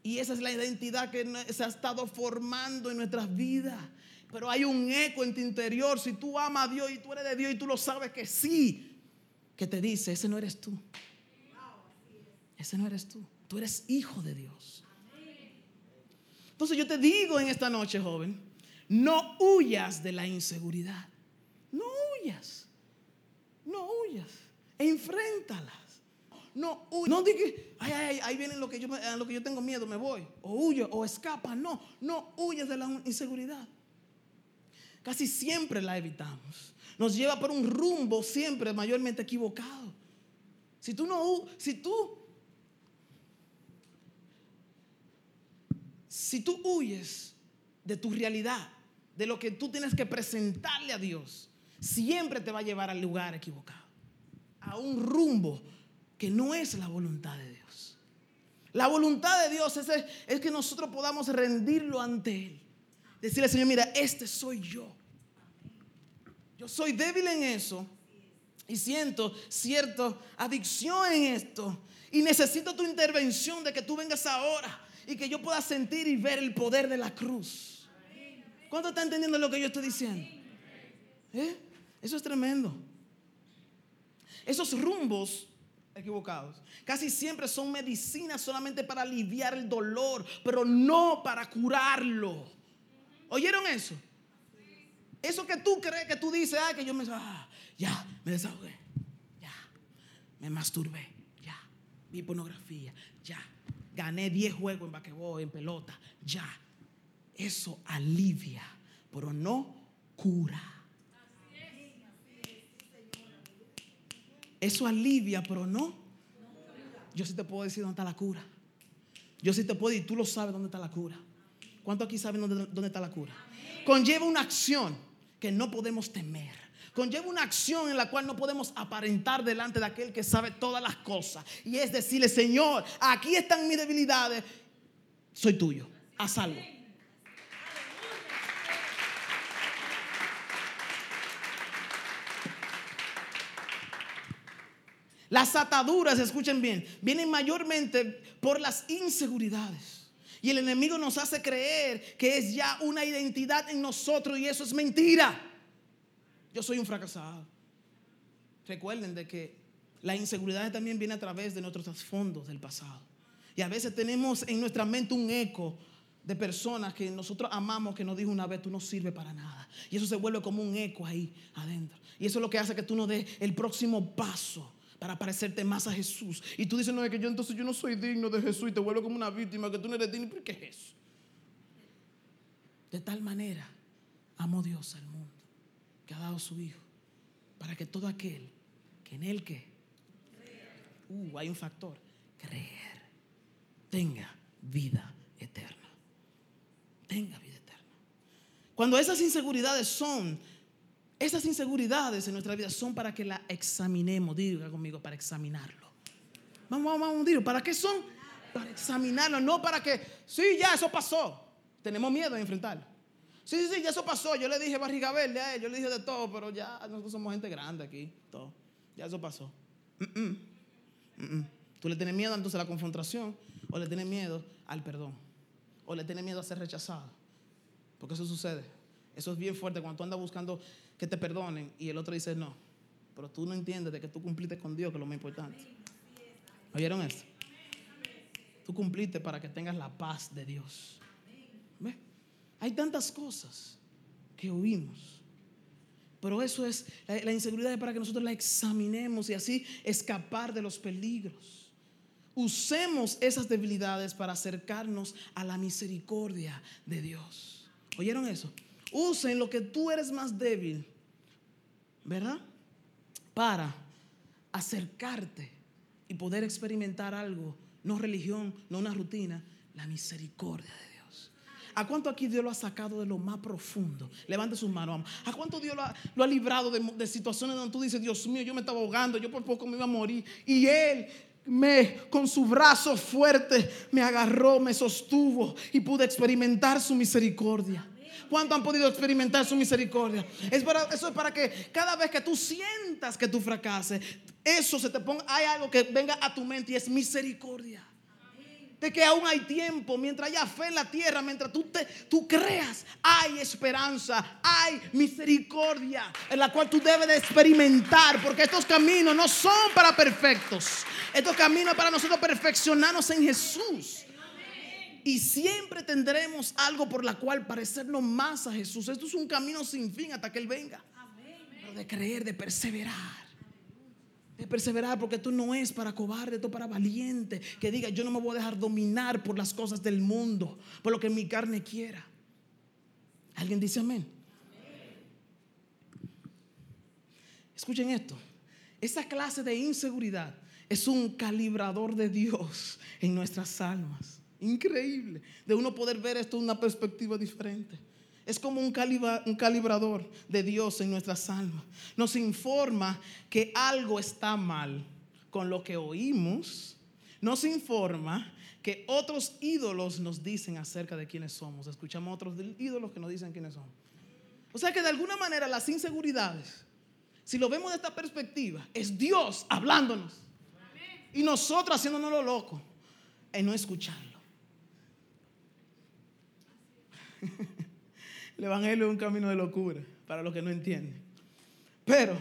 Y esa es la identidad que se ha estado formando en nuestras vidas. Pero hay un eco en tu interior. Si tú amas a Dios y tú eres de Dios y tú lo sabes que sí, que te dice, ese no eres tú. Ese no eres tú. Tú eres hijo de Dios. Entonces yo te digo en esta noche, joven, no huyas de la inseguridad. No huyas. No huyas. Enfréntalas. no huye. No diga, ay, ay, ahí viene lo que, yo, lo que yo tengo miedo, me voy. O huye o escapa. No, no huyes de la inseguridad. Casi siempre la evitamos. Nos lleva por un rumbo siempre mayormente equivocado. Si tú no, si tú, si tú huyes de tu realidad, de lo que tú tienes que presentarle a Dios, siempre te va a llevar al lugar equivocado, a un rumbo que no es la voluntad de Dios. La voluntad de Dios es, es que nosotros podamos rendirlo ante Él. Decirle, Señor, mira, este soy yo. Yo soy débil en eso y siento cierta adicción en esto. Y necesito tu intervención de que tú vengas ahora y que yo pueda sentir y ver el poder de la cruz. ¿Cuánto está entendiendo lo que yo estoy diciendo? ¿Eh? Eso es tremendo. Esos rumbos equivocados casi siempre son medicinas solamente para aliviar el dolor, pero no para curarlo. ¿Oyeron eso? Eso que tú crees que tú dices, ah, que yo me, ah, ya, me desahogué, ya, me masturbé, ya, vi pornografía, ya, gané 10 juegos en basquetbol, en pelota, ya. Eso alivia, pero no cura. Eso alivia, pero no. Yo sí te puedo decir dónde está la cura. Yo sí te puedo decir, tú lo sabes dónde está la cura. ¿Cuántos aquí saben dónde, dónde está la cura? Conlleva una acción que no podemos temer. Conlleva una acción en la cual no podemos aparentar delante de aquel que sabe todas las cosas. Y es decirle, Señor, aquí están mis debilidades. Soy tuyo. Haz algo. Las ataduras, escuchen bien, vienen mayormente por las inseguridades. Y el enemigo nos hace creer que es ya una identidad en nosotros y eso es mentira. Yo soy un fracasado. Recuerden de que la inseguridad también viene a través de nuestros trasfondos del pasado. Y a veces tenemos en nuestra mente un eco de personas que nosotros amamos que nos dijo una vez, tú no sirves para nada. Y eso se vuelve como un eco ahí adentro. Y eso es lo que hace que tú no des el próximo paso para parecerte más a Jesús. Y tú dices, no, es que yo entonces yo no soy digno de Jesús y te vuelvo como una víctima, que tú no eres digno. ¿Por qué es eso? De tal manera amó Dios al mundo que ha dado su Hijo para que todo aquel que en Él que, uh, hay un factor, creer, tenga vida eterna. Tenga vida eterna. Cuando esas inseguridades son esas inseguridades en nuestra vida son para que la examinemos. Diga conmigo, para examinarlo. Vamos, vamos, vamos, digo, ¿para qué son? Para examinarlo, no para que, sí, ya eso pasó. Tenemos miedo de enfrentarlo. Sí, sí, sí, ya eso pasó. Yo le dije barriga verde a él, yo le dije de todo, pero ya nosotros somos gente grande aquí, todo. Ya eso pasó. Tú le tienes miedo entonces a la confrontación, o le tienes miedo al perdón, o le tienes miedo a ser rechazado. Porque eso sucede. Eso es bien fuerte cuando tú andas buscando que te perdonen y el otro dice no. Pero tú no entiendes de que tú cumpliste con Dios, que es lo más importante. ¿Oyeron eso? Tú cumpliste para que tengas la paz de Dios. Hay tantas cosas que oímos. Pero eso es, la, inseguridad es para que nosotros la examinemos y así escapar de los peligros. Usemos esas debilidades para acercarnos a la misericordia de Dios. ¿Oyeron eso? Usen lo que tú eres más débil, ¿verdad? Para acercarte y poder experimentar algo, no religión, no una rutina, la misericordia de Dios. ¿A cuánto aquí Dios lo ha sacado de lo más profundo? Levante sus manos. ¿A cuánto Dios lo ha, librado de, de, situaciones donde tú dices, Dios mío, yo me estaba ahogando, yo por poco me iba a morir? Y Él me, con su brazo fuerte, me agarró, me sostuvo y pude experimentar su misericordia. ¿Cuánto han podido experimentar su misericordia? Es para, eso es para que cada vez que tú sientas que tú fracases, eso se te ponga, hay algo que venga a tu mente y es misericordia. De que aún hay tiempo, mientras haya fe en la tierra, mientras tú, te, tú creas, hay esperanza, hay misericordia en la cual tú debes de experimentar, porque estos caminos no son para perfectos, estos caminos para nosotros perfeccionarnos en Jesús. Y siempre tendremos algo por la cual parecernos más a Jesús. Esto es un camino sin fin hasta que Él venga. Pero de creer, de perseverar. De perseverar, porque esto no es para cobarde, es para valiente, que diga, yo no me voy a dejar dominar por las cosas del mundo, por lo que mi carne quiera. ¿Alguien dice amén? Escuchen esto, esa clase de inseguridad es un calibrador de Dios en nuestras almas. Increíble, de uno poder ver esto de una perspectiva diferente. Es como un, un, calibrador de Dios en nuestras almas. Nos informa que algo está mal con lo que oímos. Nos informa que otros ídolos nos dicen acerca de quiénes somos. Escuchamos otros ídolos que nos dicen quiénes somos. O sea que de alguna manera las inseguridades, si lo vemos de esta perspectiva, es Dios hablándonos. Y nosotros haciéndonos lo loco en no escucharlo. El Evangelio es un camino de locura para los que no entienden. Pero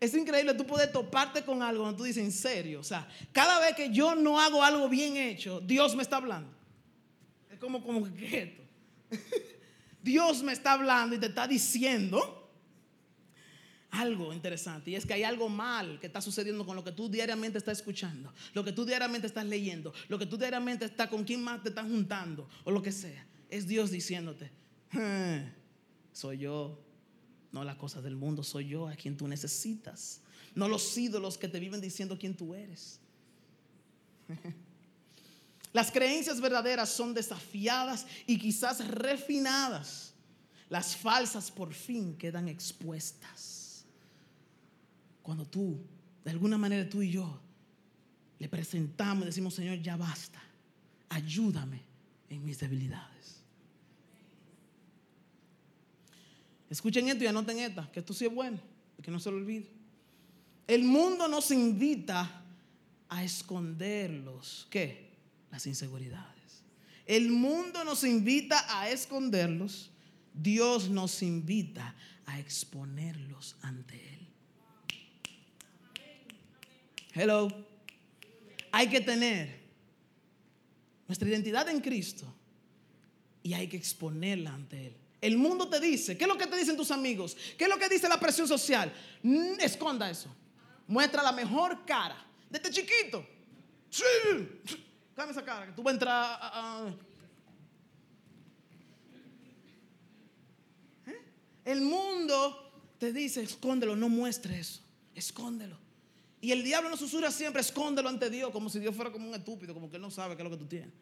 es increíble tú puedes toparte con algo donde tú dices, en serio, o sea, cada vez que yo no hago algo bien hecho, Dios me está hablando. Es como, como que esto. [LAUGHS] Dios me está hablando y te está diciendo algo interesante. Y es que hay algo mal que está sucediendo con lo que tú diariamente estás escuchando, lo que tú diariamente estás leyendo, lo que tú diariamente estás con quién más te estás juntando o lo que sea. Es Dios diciéndote, soy yo. No las cosas del mundo, soy yo a quien tú necesitas. No los ídolos que te viven diciendo quién tú eres. [LAUGHS] Las creencias verdaderas son desafiadas y quizás refinadas. Las falsas por fin quedan expuestas. Cuando tú, de alguna manera tú y yo, le presentamos decimos, Señor, ya basta. Ayúdame en mis debilidades. Escuchen esto y anoten esta, que esto sí es bueno, que no se lo olvide. El mundo nos invita a esconderlos. ¿Qué? Las inseguridades. El mundo nos invita a esconderlos. Dios nos invita a exponerlos ante Él. Hello. Hay que tener nuestra identidad en Cristo y hay que exponerla ante Él. El mundo te dice, ¿qué es lo que te dicen tus amigos? ¿Qué es lo que dice la presión social? Mm, esconda eso. Muestra la mejor cara. Desde chiquito. Sí. Dame esa cara, que tú vas a entrar ¿Eh? El mundo te dice, escóndelo, no muestre eso. Escóndelo. Y el diablo nos susurra siempre, escóndelo ante Dios, como si Dios fuera como un estúpido, como que él no sabe qué es lo que tú tienes.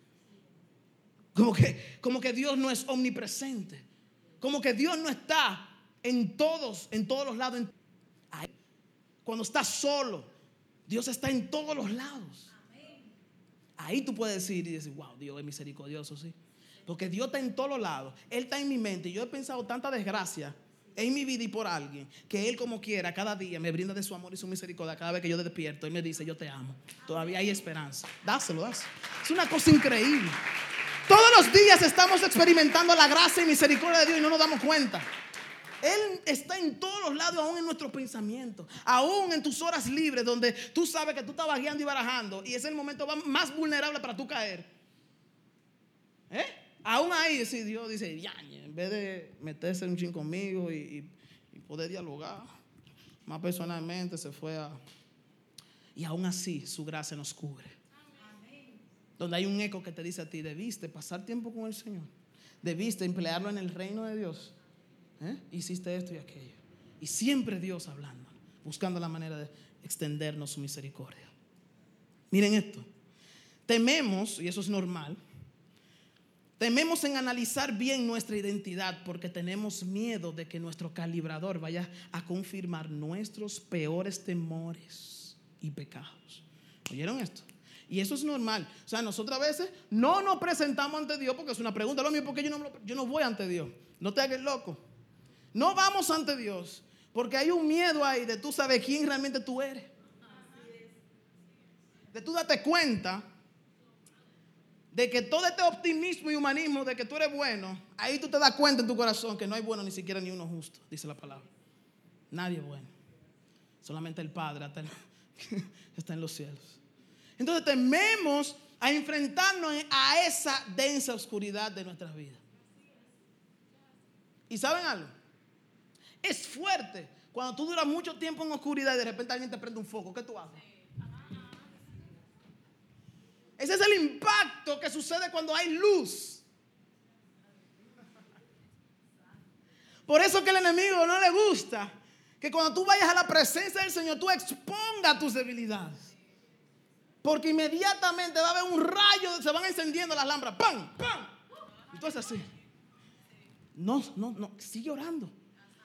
Como que, como que Dios no es omnipresente. Como que Dios no está en todos, en todos los lados. Cuando estás solo, Dios está en todos los lados. Ahí tú puedes decir y decir, wow, Dios es misericordioso, sí. Porque Dios está en todos los lados. Él está en mi mente. Y yo he pensado tanta desgracia en mi vida y por alguien que Él como quiera cada día me brinda de su amor y su misericordia cada vez que yo despierto y me dice yo te amo. Todavía hay esperanza. Dáselo, dáselo. Es una cosa increíble. Todos los días estamos experimentando la gracia y misericordia de Dios y no nos damos cuenta. Él está en todos los lados, aún en nuestros pensamientos, aún en tus horas libres, donde tú sabes que tú estabas guiando y barajando, y es el momento más vulnerable para tú caer. ¿Eh? Aún ahí, si Dios dice, en vez de meterse un ching conmigo y poder dialogar más personalmente, se fue a. Y aún así, su gracia nos cubre donde hay un eco que te dice a ti, debiste pasar tiempo con el Señor, debiste emplearlo en el reino de Dios. ¿Eh? Hiciste esto y aquello. Y siempre Dios hablando, buscando la manera de extendernos su misericordia. Miren esto. Tememos, y eso es normal, tememos en analizar bien nuestra identidad porque tenemos miedo de que nuestro calibrador vaya a confirmar nuestros peores temores y pecados. ¿Oyeron esto? Y eso es normal. O sea, nosotros a veces no nos presentamos ante Dios porque es una pregunta. Lo mismo porque yo no, yo no voy ante Dios. No te hagas loco. No vamos ante Dios porque hay un miedo ahí de tú saber quién realmente tú eres. De tú date cuenta de que todo este optimismo y humanismo de que tú eres bueno, ahí tú te das cuenta en tu corazón que no hay bueno ni siquiera ni uno justo, dice la palabra. Nadie es bueno. Solamente el Padre está en [LAUGHS] los cielos. Entonces tememos a enfrentarnos a esa densa oscuridad de nuestras vidas. ¿Y saben algo? Es fuerte Cuando tú duras mucho tiempo en oscuridad y de repente alguien te prende un foco, ¿qué tú haces? Ese es el impacto que sucede cuando hay luz. Por eso que el enemigo no le gusta que cuando tú vayas a la presencia del Señor, tú expongas tus debilidades. Porque inmediatamente va a haber un rayo, se van encendiendo las lámparas. ¡Pam! ¡Pam! Entonces así. No, no, no, sigue orando.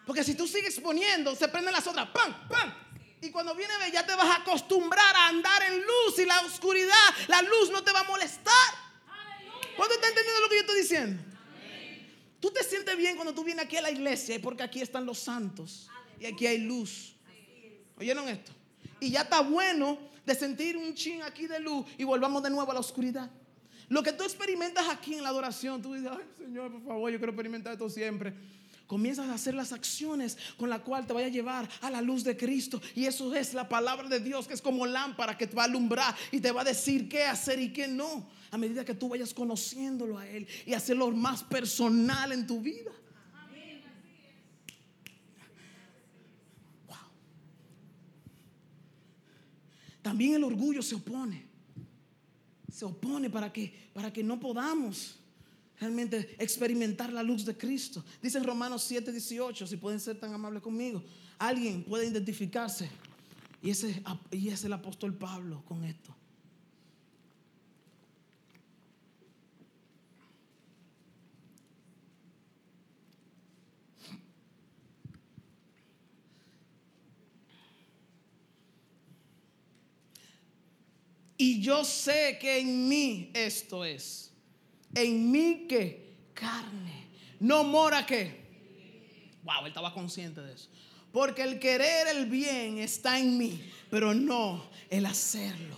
Porque si tú sigues poniendo, se prenden las otras. ¡Pam! ¡Pam! Y cuando viene ya te vas a acostumbrar a andar en luz y la oscuridad, la luz no te va a molestar. ¿Cuánto está entendiendo lo que yo estoy diciendo? Tú te sientes bien cuando tú vienes aquí a la iglesia porque aquí están los santos y aquí hay luz. ¿Oyeron esto? Y ya está bueno de sentir un chin aquí de luz y volvamos de nuevo a la oscuridad. Lo que tú experimentas aquí en la adoración, tú dices, ay Señor, por favor, yo quiero experimentar esto siempre comienzas a hacer las acciones con la cual te vaya a llevar a la luz de Cristo. Y eso es la palabra de Dios, que es como lámpara que te va a alumbrar y te va a decir qué hacer y qué no. A medida que tú vayas conociéndolo a Él y hacerlo más personal en tu vida. También el orgullo se opone. Se opone para que, para que no podamos realmente experimentar la luz de Cristo. Dice en Romanos 7, 18, si pueden ser tan amables conmigo, alguien puede identificarse. Y ese, y es el apóstol Pablo con esto. Y yo sé que en mí esto es en mí que carne. No mora que. Wow, él estaba consciente de eso. Porque el querer el bien está en mí, pero no el hacerlo.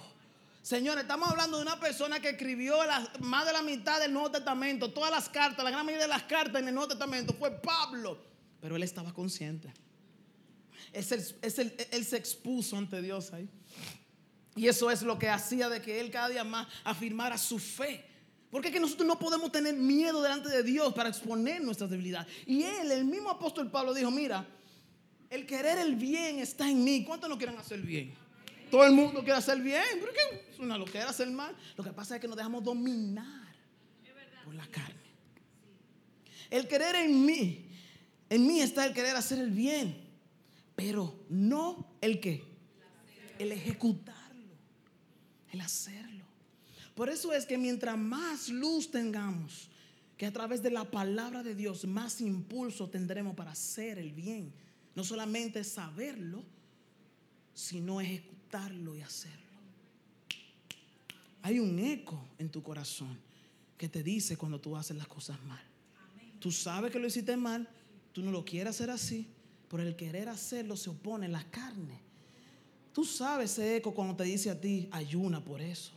Señores, estamos hablando de una persona que escribió más de la mitad del Nuevo Testamento, todas las cartas, la gran mayoría de las cartas en el Nuevo Testamento fue Pablo, pero él estaba consciente. Es él se expuso ante Dios ahí. Y eso es lo que hacía de que él cada día más afirmara su fe. Porque es que nosotros no podemos tener miedo delante de Dios para exponer nuestras debilidades. Y él, el mismo apóstol Pablo, dijo, mira, el querer el bien está en mí. ¿Cuántos no quieren hacer bien? Todo el mundo quiere hacer bien. ¿Por qué? Es una loquera hacer mal. Lo que pasa es que nos dejamos dominar por la carne. El querer en mí, en mí está el querer hacer el bien, pero no el que, el ejecutarlo, el hacerlo. Por eso es que mientras más luz tengamos, que a través de la palabra de Dios más impulso tendremos para hacer el bien. No solamente saberlo, sino ejecutarlo y hacerlo. Hay un eco en tu corazón que te dice cuando tú haces las cosas mal. Tú sabes que lo hiciste mal, tú no lo quieres hacer así, por el querer hacerlo se opone la carne. Tú sabes ese eco cuando te dice a ti, ayuna por eso.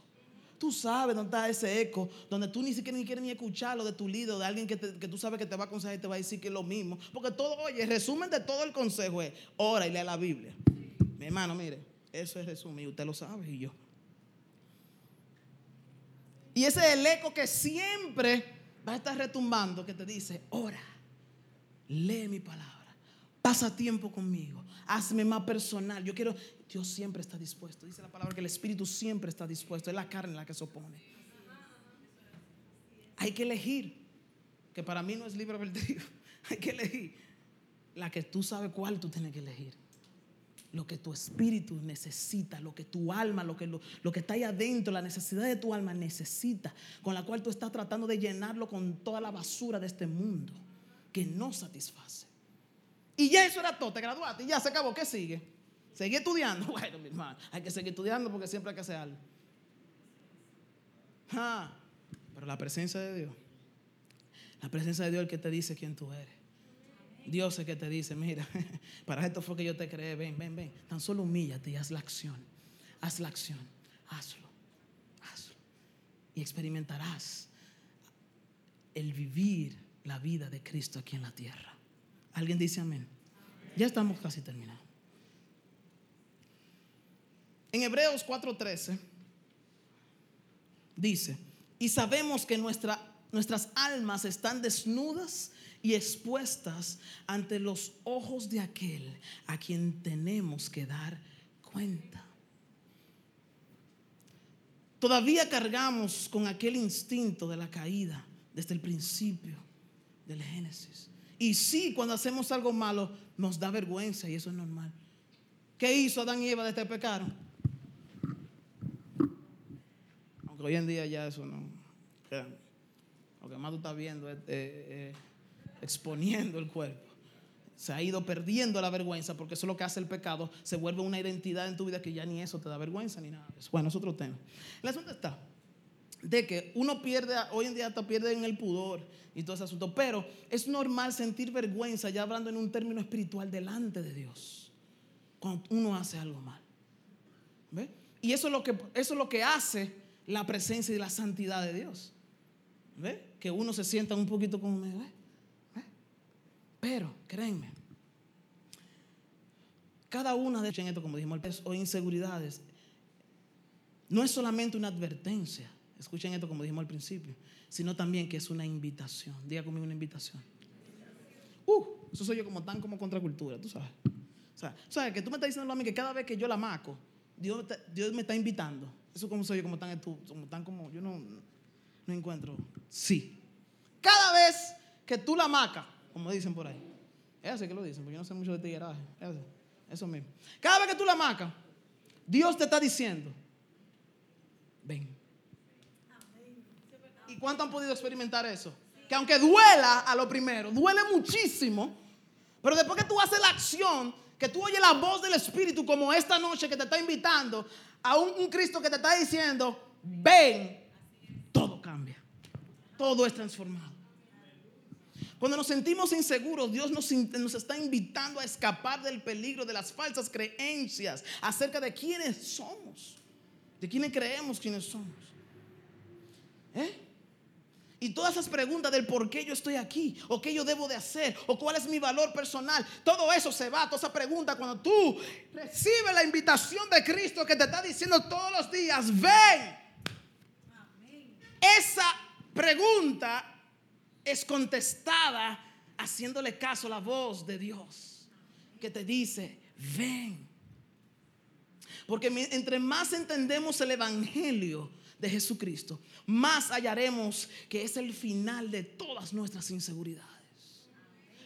Tú sabes dónde está ese eco, donde tú ni siquiera ni quieres ni escucharlo de tu líder, de alguien que, tú sabes que te va a aconsejar y te va a decir que es lo mismo. Porque todo, oye, el resumen de todo el consejo es, ora y lea la Biblia. Mi hermano, mire, eso es resumen y usted lo sabe y yo. Y ese es el eco que siempre va a estar retumbando, que te dice, ora, lee mi palabra, pasa tiempo conmigo, hazme más personal. Yo quiero, Dios siempre está dispuesto. Dice la palabra que el Espíritu siempre está dispuesto. Es la carne la que se opone. Hay que elegir, que para mí no es libre albedrío. [LAUGHS] Hay que elegir la que tú sabes cuál tú tienes que elegir. Lo que tu espíritu necesita, lo que tu alma, lo que, lo, lo que está ahí adentro, la necesidad de tu alma necesita, con la cual tú estás tratando de llenarlo con toda la basura de este mundo que no satisface. Y ya eso era todo, te graduaste y ya se acabó, ¿qué sigue? Seguí estudiando. [LAUGHS] Bueno, mi hermano, hay que seguir estudiando porque siempre hay que hacer algo. Ah, pero la presencia de Dios, la presencia de Dios es el que te dice quién tú eres. Dios es el que te dice, mira, [LAUGHS] para esto fue que yo te creé, ven, ven, ven. Tan solo humíllate y haz la acción. Haz la acción. Hazlo. Hazlo. Y experimentarás el vivir la vida de Cristo aquí en la tierra. ¿Alguien dice amén? Ya estamos casi terminando. En Hebreos 4:13 dice, y sabemos que nuestra, nuestras almas están desnudas y expuestas ante los ojos de aquel a quien tenemos que dar cuenta. Todavía cargamos con aquel instinto de la caída desde el principio del Génesis. Y sí, cuando hacemos algo malo, nos da vergüenza y eso es normal. ¿Qué hizo Adán y Eva de este pecado? Hoy en día ya eso no. Lo que más tú estás viendo es eh, eh, exponiendo el cuerpo. Se ha ido perdiendo la vergüenza porque eso es lo que hace el pecado. Se vuelve una identidad en tu vida que ya ni eso te da vergüenza ni nada. Bueno, es otro tema. El asunto está de que uno pierde, hoy en día hasta pierde en el pudor y todo ese asunto. Pero es normal sentir vergüenza, ya hablando en un término espiritual, delante de Dios, cuando uno hace algo mal. ¿Ve? Y eso es, lo que, eso es lo que hace la presencia y la santidad de Dios. ¿Ve? Que uno se sienta un poquito como, ¿ve? Pero, créenme, cada una de esto, como dijimos, o inseguridades, no es solamente una advertencia, escuchen esto como dijimos al principio, sino también que es una invitación. Diga conmigo una invitación. Uh, eso soy yo como tan como contracultura, tú sabes. O sea, ¿sabes? Que tú me estás diciendo a mí que cada vez que yo la maco, Dios, me está invitando. Eso como soy yo como tan, como tan como, yo no, no encuentro. Sí. Cada vez que tú la macas, como dicen por ahí. Es así que lo dicen, porque yo no sé mucho de tigueraje. Es Eso mismo. Cada vez que tú la macas, Dios te está diciendo, ven. ¿Y cuánto han podido experimentar eso? Que aunque duela a lo primero, duele muchísimo, pero después que tú haces la acción, que tú oyes la voz del Espíritu como esta noche que te está invitando a un Cristo que te está diciendo, ven, todo cambia, todo es transformado. Cuando nos sentimos inseguros, Dios nos, nos, está invitando a escapar del peligro de las falsas creencias acerca de quiénes somos, de quiénes creemos quiénes somos. ¿Eh? Y todas esas preguntas del por qué yo estoy aquí, o qué yo debo de hacer, o cuál es mi valor personal, todo eso se va, toda esa pregunta cuando tú recibes la invitación de Cristo que te está diciendo todos los días, ven. Esa pregunta es contestada haciéndole caso a la voz de Dios que te dice, ven. Porque entre más entendemos el Evangelio de Jesucristo, más hallaremos que es el final de todas nuestras inseguridades.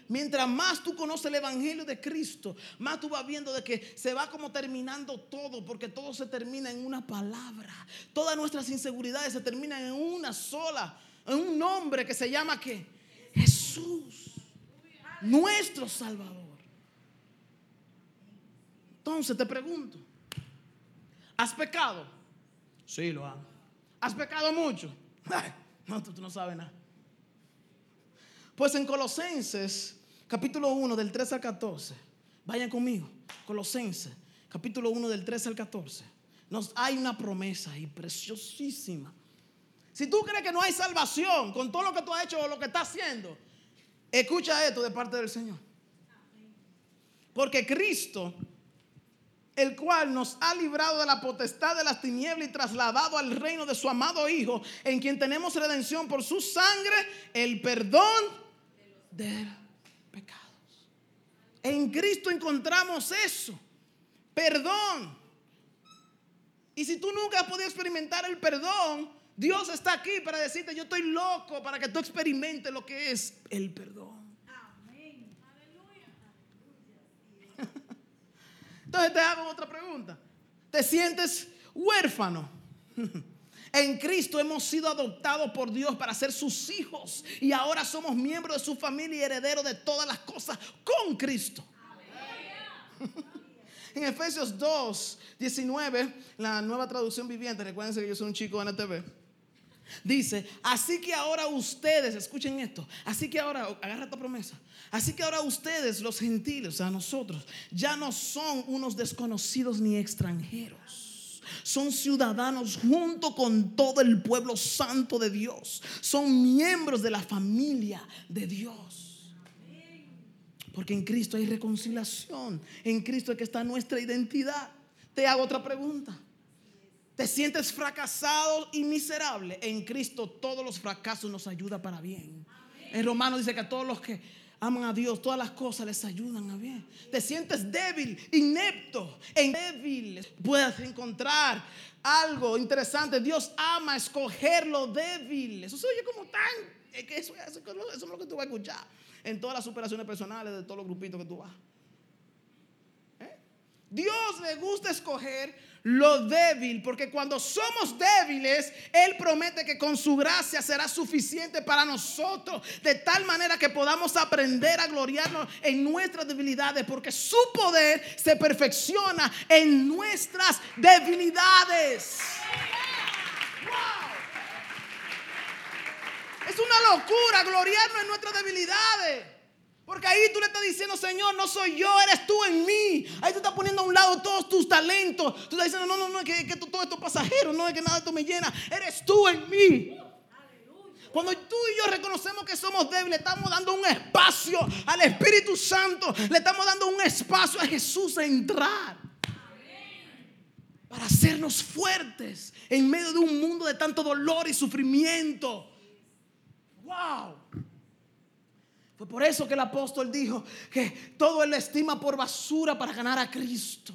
Mientras más tú conoces el Evangelio de Cristo, más tú vas viendo de que se va como terminando todo, porque todo se termina en una palabra. Todas nuestras inseguridades se terminan en una sola en un nombre que se llama que Jesús, nuestro Salvador. Entonces te pregunto, ¿has pecado? Sí, lo hago. ¿Has pecado mucho? no, tú, no sabes nada. Pues en Colosenses, capítulo 1, del 13 al 14, vayan conmigo, Colosenses, capítulo 1, del 13 al 14, nos hay una promesa ahí preciosísima si tú crees que no hay salvación con todo lo que tú has hecho o lo que estás haciendo, escucha esto de parte del Señor. Porque Cristo, el cual nos ha librado de la potestad de las tinieblas y trasladado al reino de su amado Hijo, en quien tenemos redención por su sangre, el perdón de pecados. En Cristo encontramos eso, perdón. Y si tú nunca has podido experimentar el perdón, Dios está aquí para decirte, yo estoy loco para que tú experimentes lo que es el perdón. Amén. Entonces te hago otra pregunta. ¿Te sientes huérfano? [LAUGHS] En Cristo hemos sido adoptados por Dios para ser sus hijos y ahora somos miembros de su familia y herederos de todas las cosas con Cristo. [LAUGHS] En Efesios 2, 19, la nueva traducción viviente, recuerden que yo soy un chico de NTV. Dice, así que ahora ustedes, escuchen esto, así que ahora, agarra esta promesa, así que ahora ustedes, los gentiles, sea, nosotros, ya no son unos desconocidos ni extranjeros. Son ciudadanos junto con todo el pueblo santo de Dios. Son miembros de la familia de Dios. Porque en Cristo hay reconciliación. En Cristo es que está nuestra identidad. Te hago otra pregunta te sientes fracasado y miserable, en Cristo todos los fracasos nos ayudan para bien. En Romanos dice que a todos los que aman a Dios, todas las cosas les ayudan a bien. Te sientes débil, inepto, en débil. Puedes encontrar algo interesante. Dios ama escoger lo débil. Eso se oye como tan. eso, eso es lo que tú vas a escuchar en todas las superaciones personales de todos los grupitos que tú vas. Dios le gusta escoger lo débil, porque cuando somos débiles, Él promete que con su gracia será suficiente para nosotros, de tal manera que podamos aprender a gloriarnos en nuestras debilidades, porque su poder se perfecciona en nuestras debilidades. Es una locura gloriarnos en nuestras debilidades. Porque ahí tú le estás diciendo, Señor, no soy yo, eres tú en mí. Ahí tú estás poniendo a un lado todos tus talentos. Tú estás diciendo, no, no, no, que, que todo esto es pasajero, no es que nada de esto me llena. Eres tú en mí. Cuando tú y yo reconocemos que somos débiles, estamos dando un espacio al Espíritu Santo. Le estamos dando un espacio a Jesús a entrar. Para hacernos fuertes en medio de un mundo de tanto dolor y sufrimiento. Wow. Fue por eso que el apóstol dijo que todo él estima por basura para ganar a Cristo.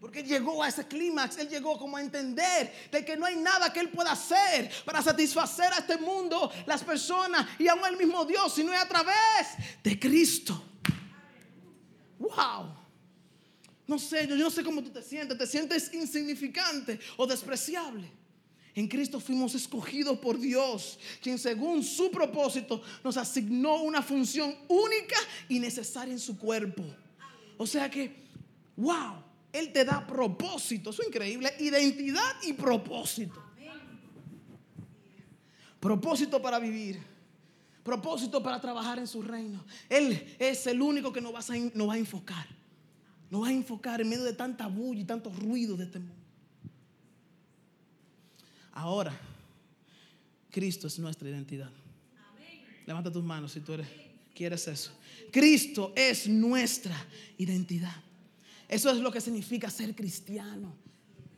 Porque llegó a ese clímax, él llegó como a entender de que no hay nada que él pueda hacer para satisfacer a este mundo, las personas y aún el mismo Dios, sino es a través de Cristo. Wow. No sé, yo, yo no sé cómo tú te sientes, te sientes insignificante o despreciable. En Cristo fuimos escogidos por Dios, quien según su propósito nos asignó una función única y necesaria en su cuerpo. O sea que, wow, Él te da propósito, eso es increíble, identidad y propósito. Propósito para vivir, propósito para trabajar en su reino. Él es el único que nos va a, va a enfocar, nos va a enfocar en medio de tanta bulla y tanto ruido de este mundo. Ahora, Cristo es nuestra identidad. Levanta tus manos si tú eres, quieres eso. Cristo es nuestra identidad. Eso es lo que significa ser cristiano.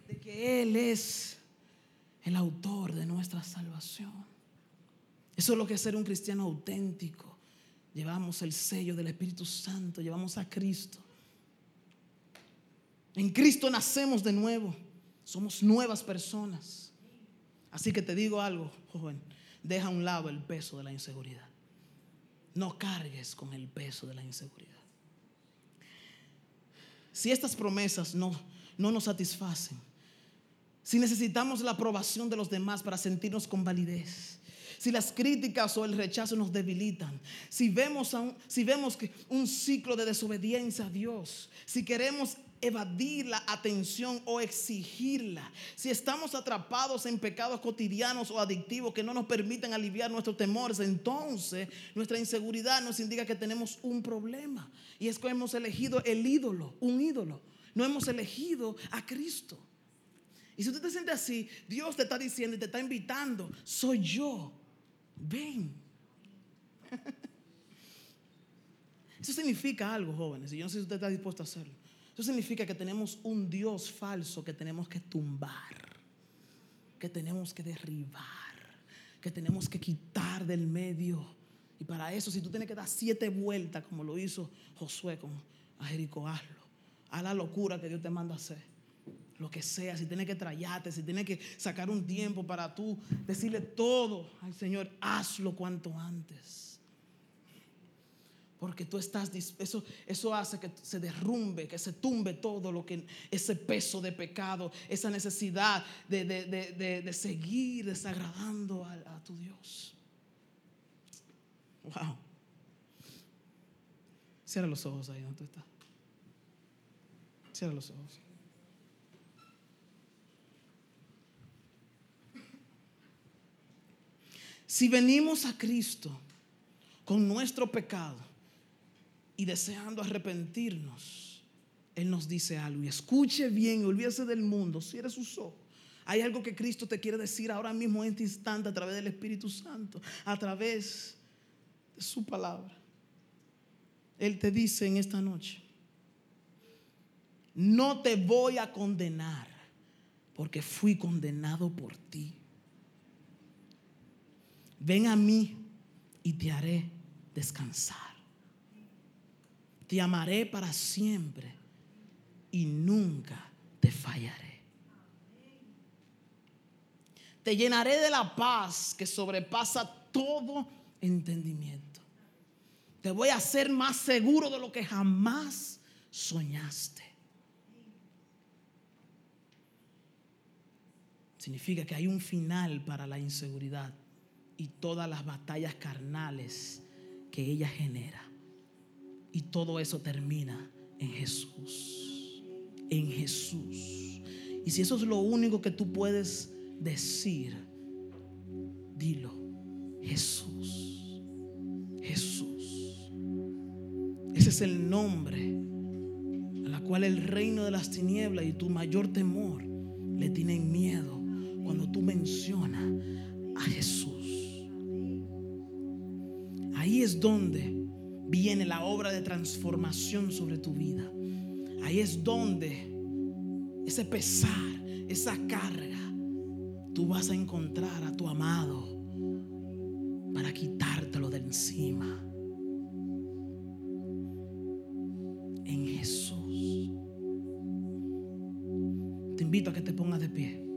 De que Él es el autor de nuestra salvación. Eso es lo que es ser un cristiano auténtico. Llevamos el sello del Espíritu Santo, llevamos a Cristo. En Cristo nacemos de nuevo. Somos nuevas personas. Así que te digo algo, joven, deja a un lado el peso de la inseguridad. No cargues con el peso de la inseguridad. Si estas promesas no, no nos satisfacen, si necesitamos la aprobación de los demás para sentirnos con validez, si las críticas o el rechazo nos debilitan, si vemos, si vemos que un ciclo de desobediencia a Dios, si queremos evadir la atención o exigirla, si estamos atrapados en pecados cotidianos o adictivos que no nos permiten aliviar nuestros temores, entonces nuestra inseguridad nos indica que tenemos un problema. Y es que hemos elegido el ídolo, un ídolo. No hemos elegido a Cristo. Y si usted te siente así, Dios te está diciendo y te está invitando, soy yo. Ven. [LAUGHS] Eso significa algo, jóvenes, y yo no sé si usted está dispuesto a hacerlo. Eso significa que tenemos un Dios falso que tenemos que tumbar, que tenemos que derribar, que tenemos que quitar del medio. Y para eso, si tú tienes que dar siete vueltas, como lo hizo Josué con Jericó, hazlo. Haz la locura que Dios te manda a hacer. Lo que sea, si tienes que trayarte, si tienes que sacar un tiempo para tú decirle todo al Señor, hazlo cuanto antes. Porque tú estás, eso, eso hace que se derrumbe, que se tumbe todo lo que, ese peso de pecado, esa necesidad de, seguir desagradando a, a, tu Dios. Wow. Cierra los ojos ahí donde tú estás. Cierra los ojos. Si venimos a Cristo con nuestro pecado, y deseando arrepentirnos, Él nos dice algo. Y escuche bien, olvídese del mundo, cierre sus ojos. Hay algo que Cristo te quiere decir ahora mismo en este instante a través del Espíritu Santo, a través de su palabra. Él te dice en esta noche, no te voy a condenar porque fui condenado por ti. Ven a mí y te haré descansar. Te amaré para siempre y nunca te fallaré. Te llenaré de la paz que sobrepasa todo entendimiento. Te voy a hacer más seguro de lo que jamás soñaste. Significa que hay un final para la inseguridad y todas las batallas carnales que ella genera. Y todo eso termina en Jesús. En Jesús. Y si eso es lo único que tú puedes decir, dilo. Jesús. Jesús. Ese es el nombre a la cual el reino de las tinieblas y tu mayor temor le tienen miedo cuando tú mencionas a Jesús. Ahí es donde viene la obra de transformación sobre tu vida. Ahí es donde ese pesar, esa carga, tú vas a encontrar a tu amado para quitártelo de encima. En Jesús. Te invito a que te pongas de pie.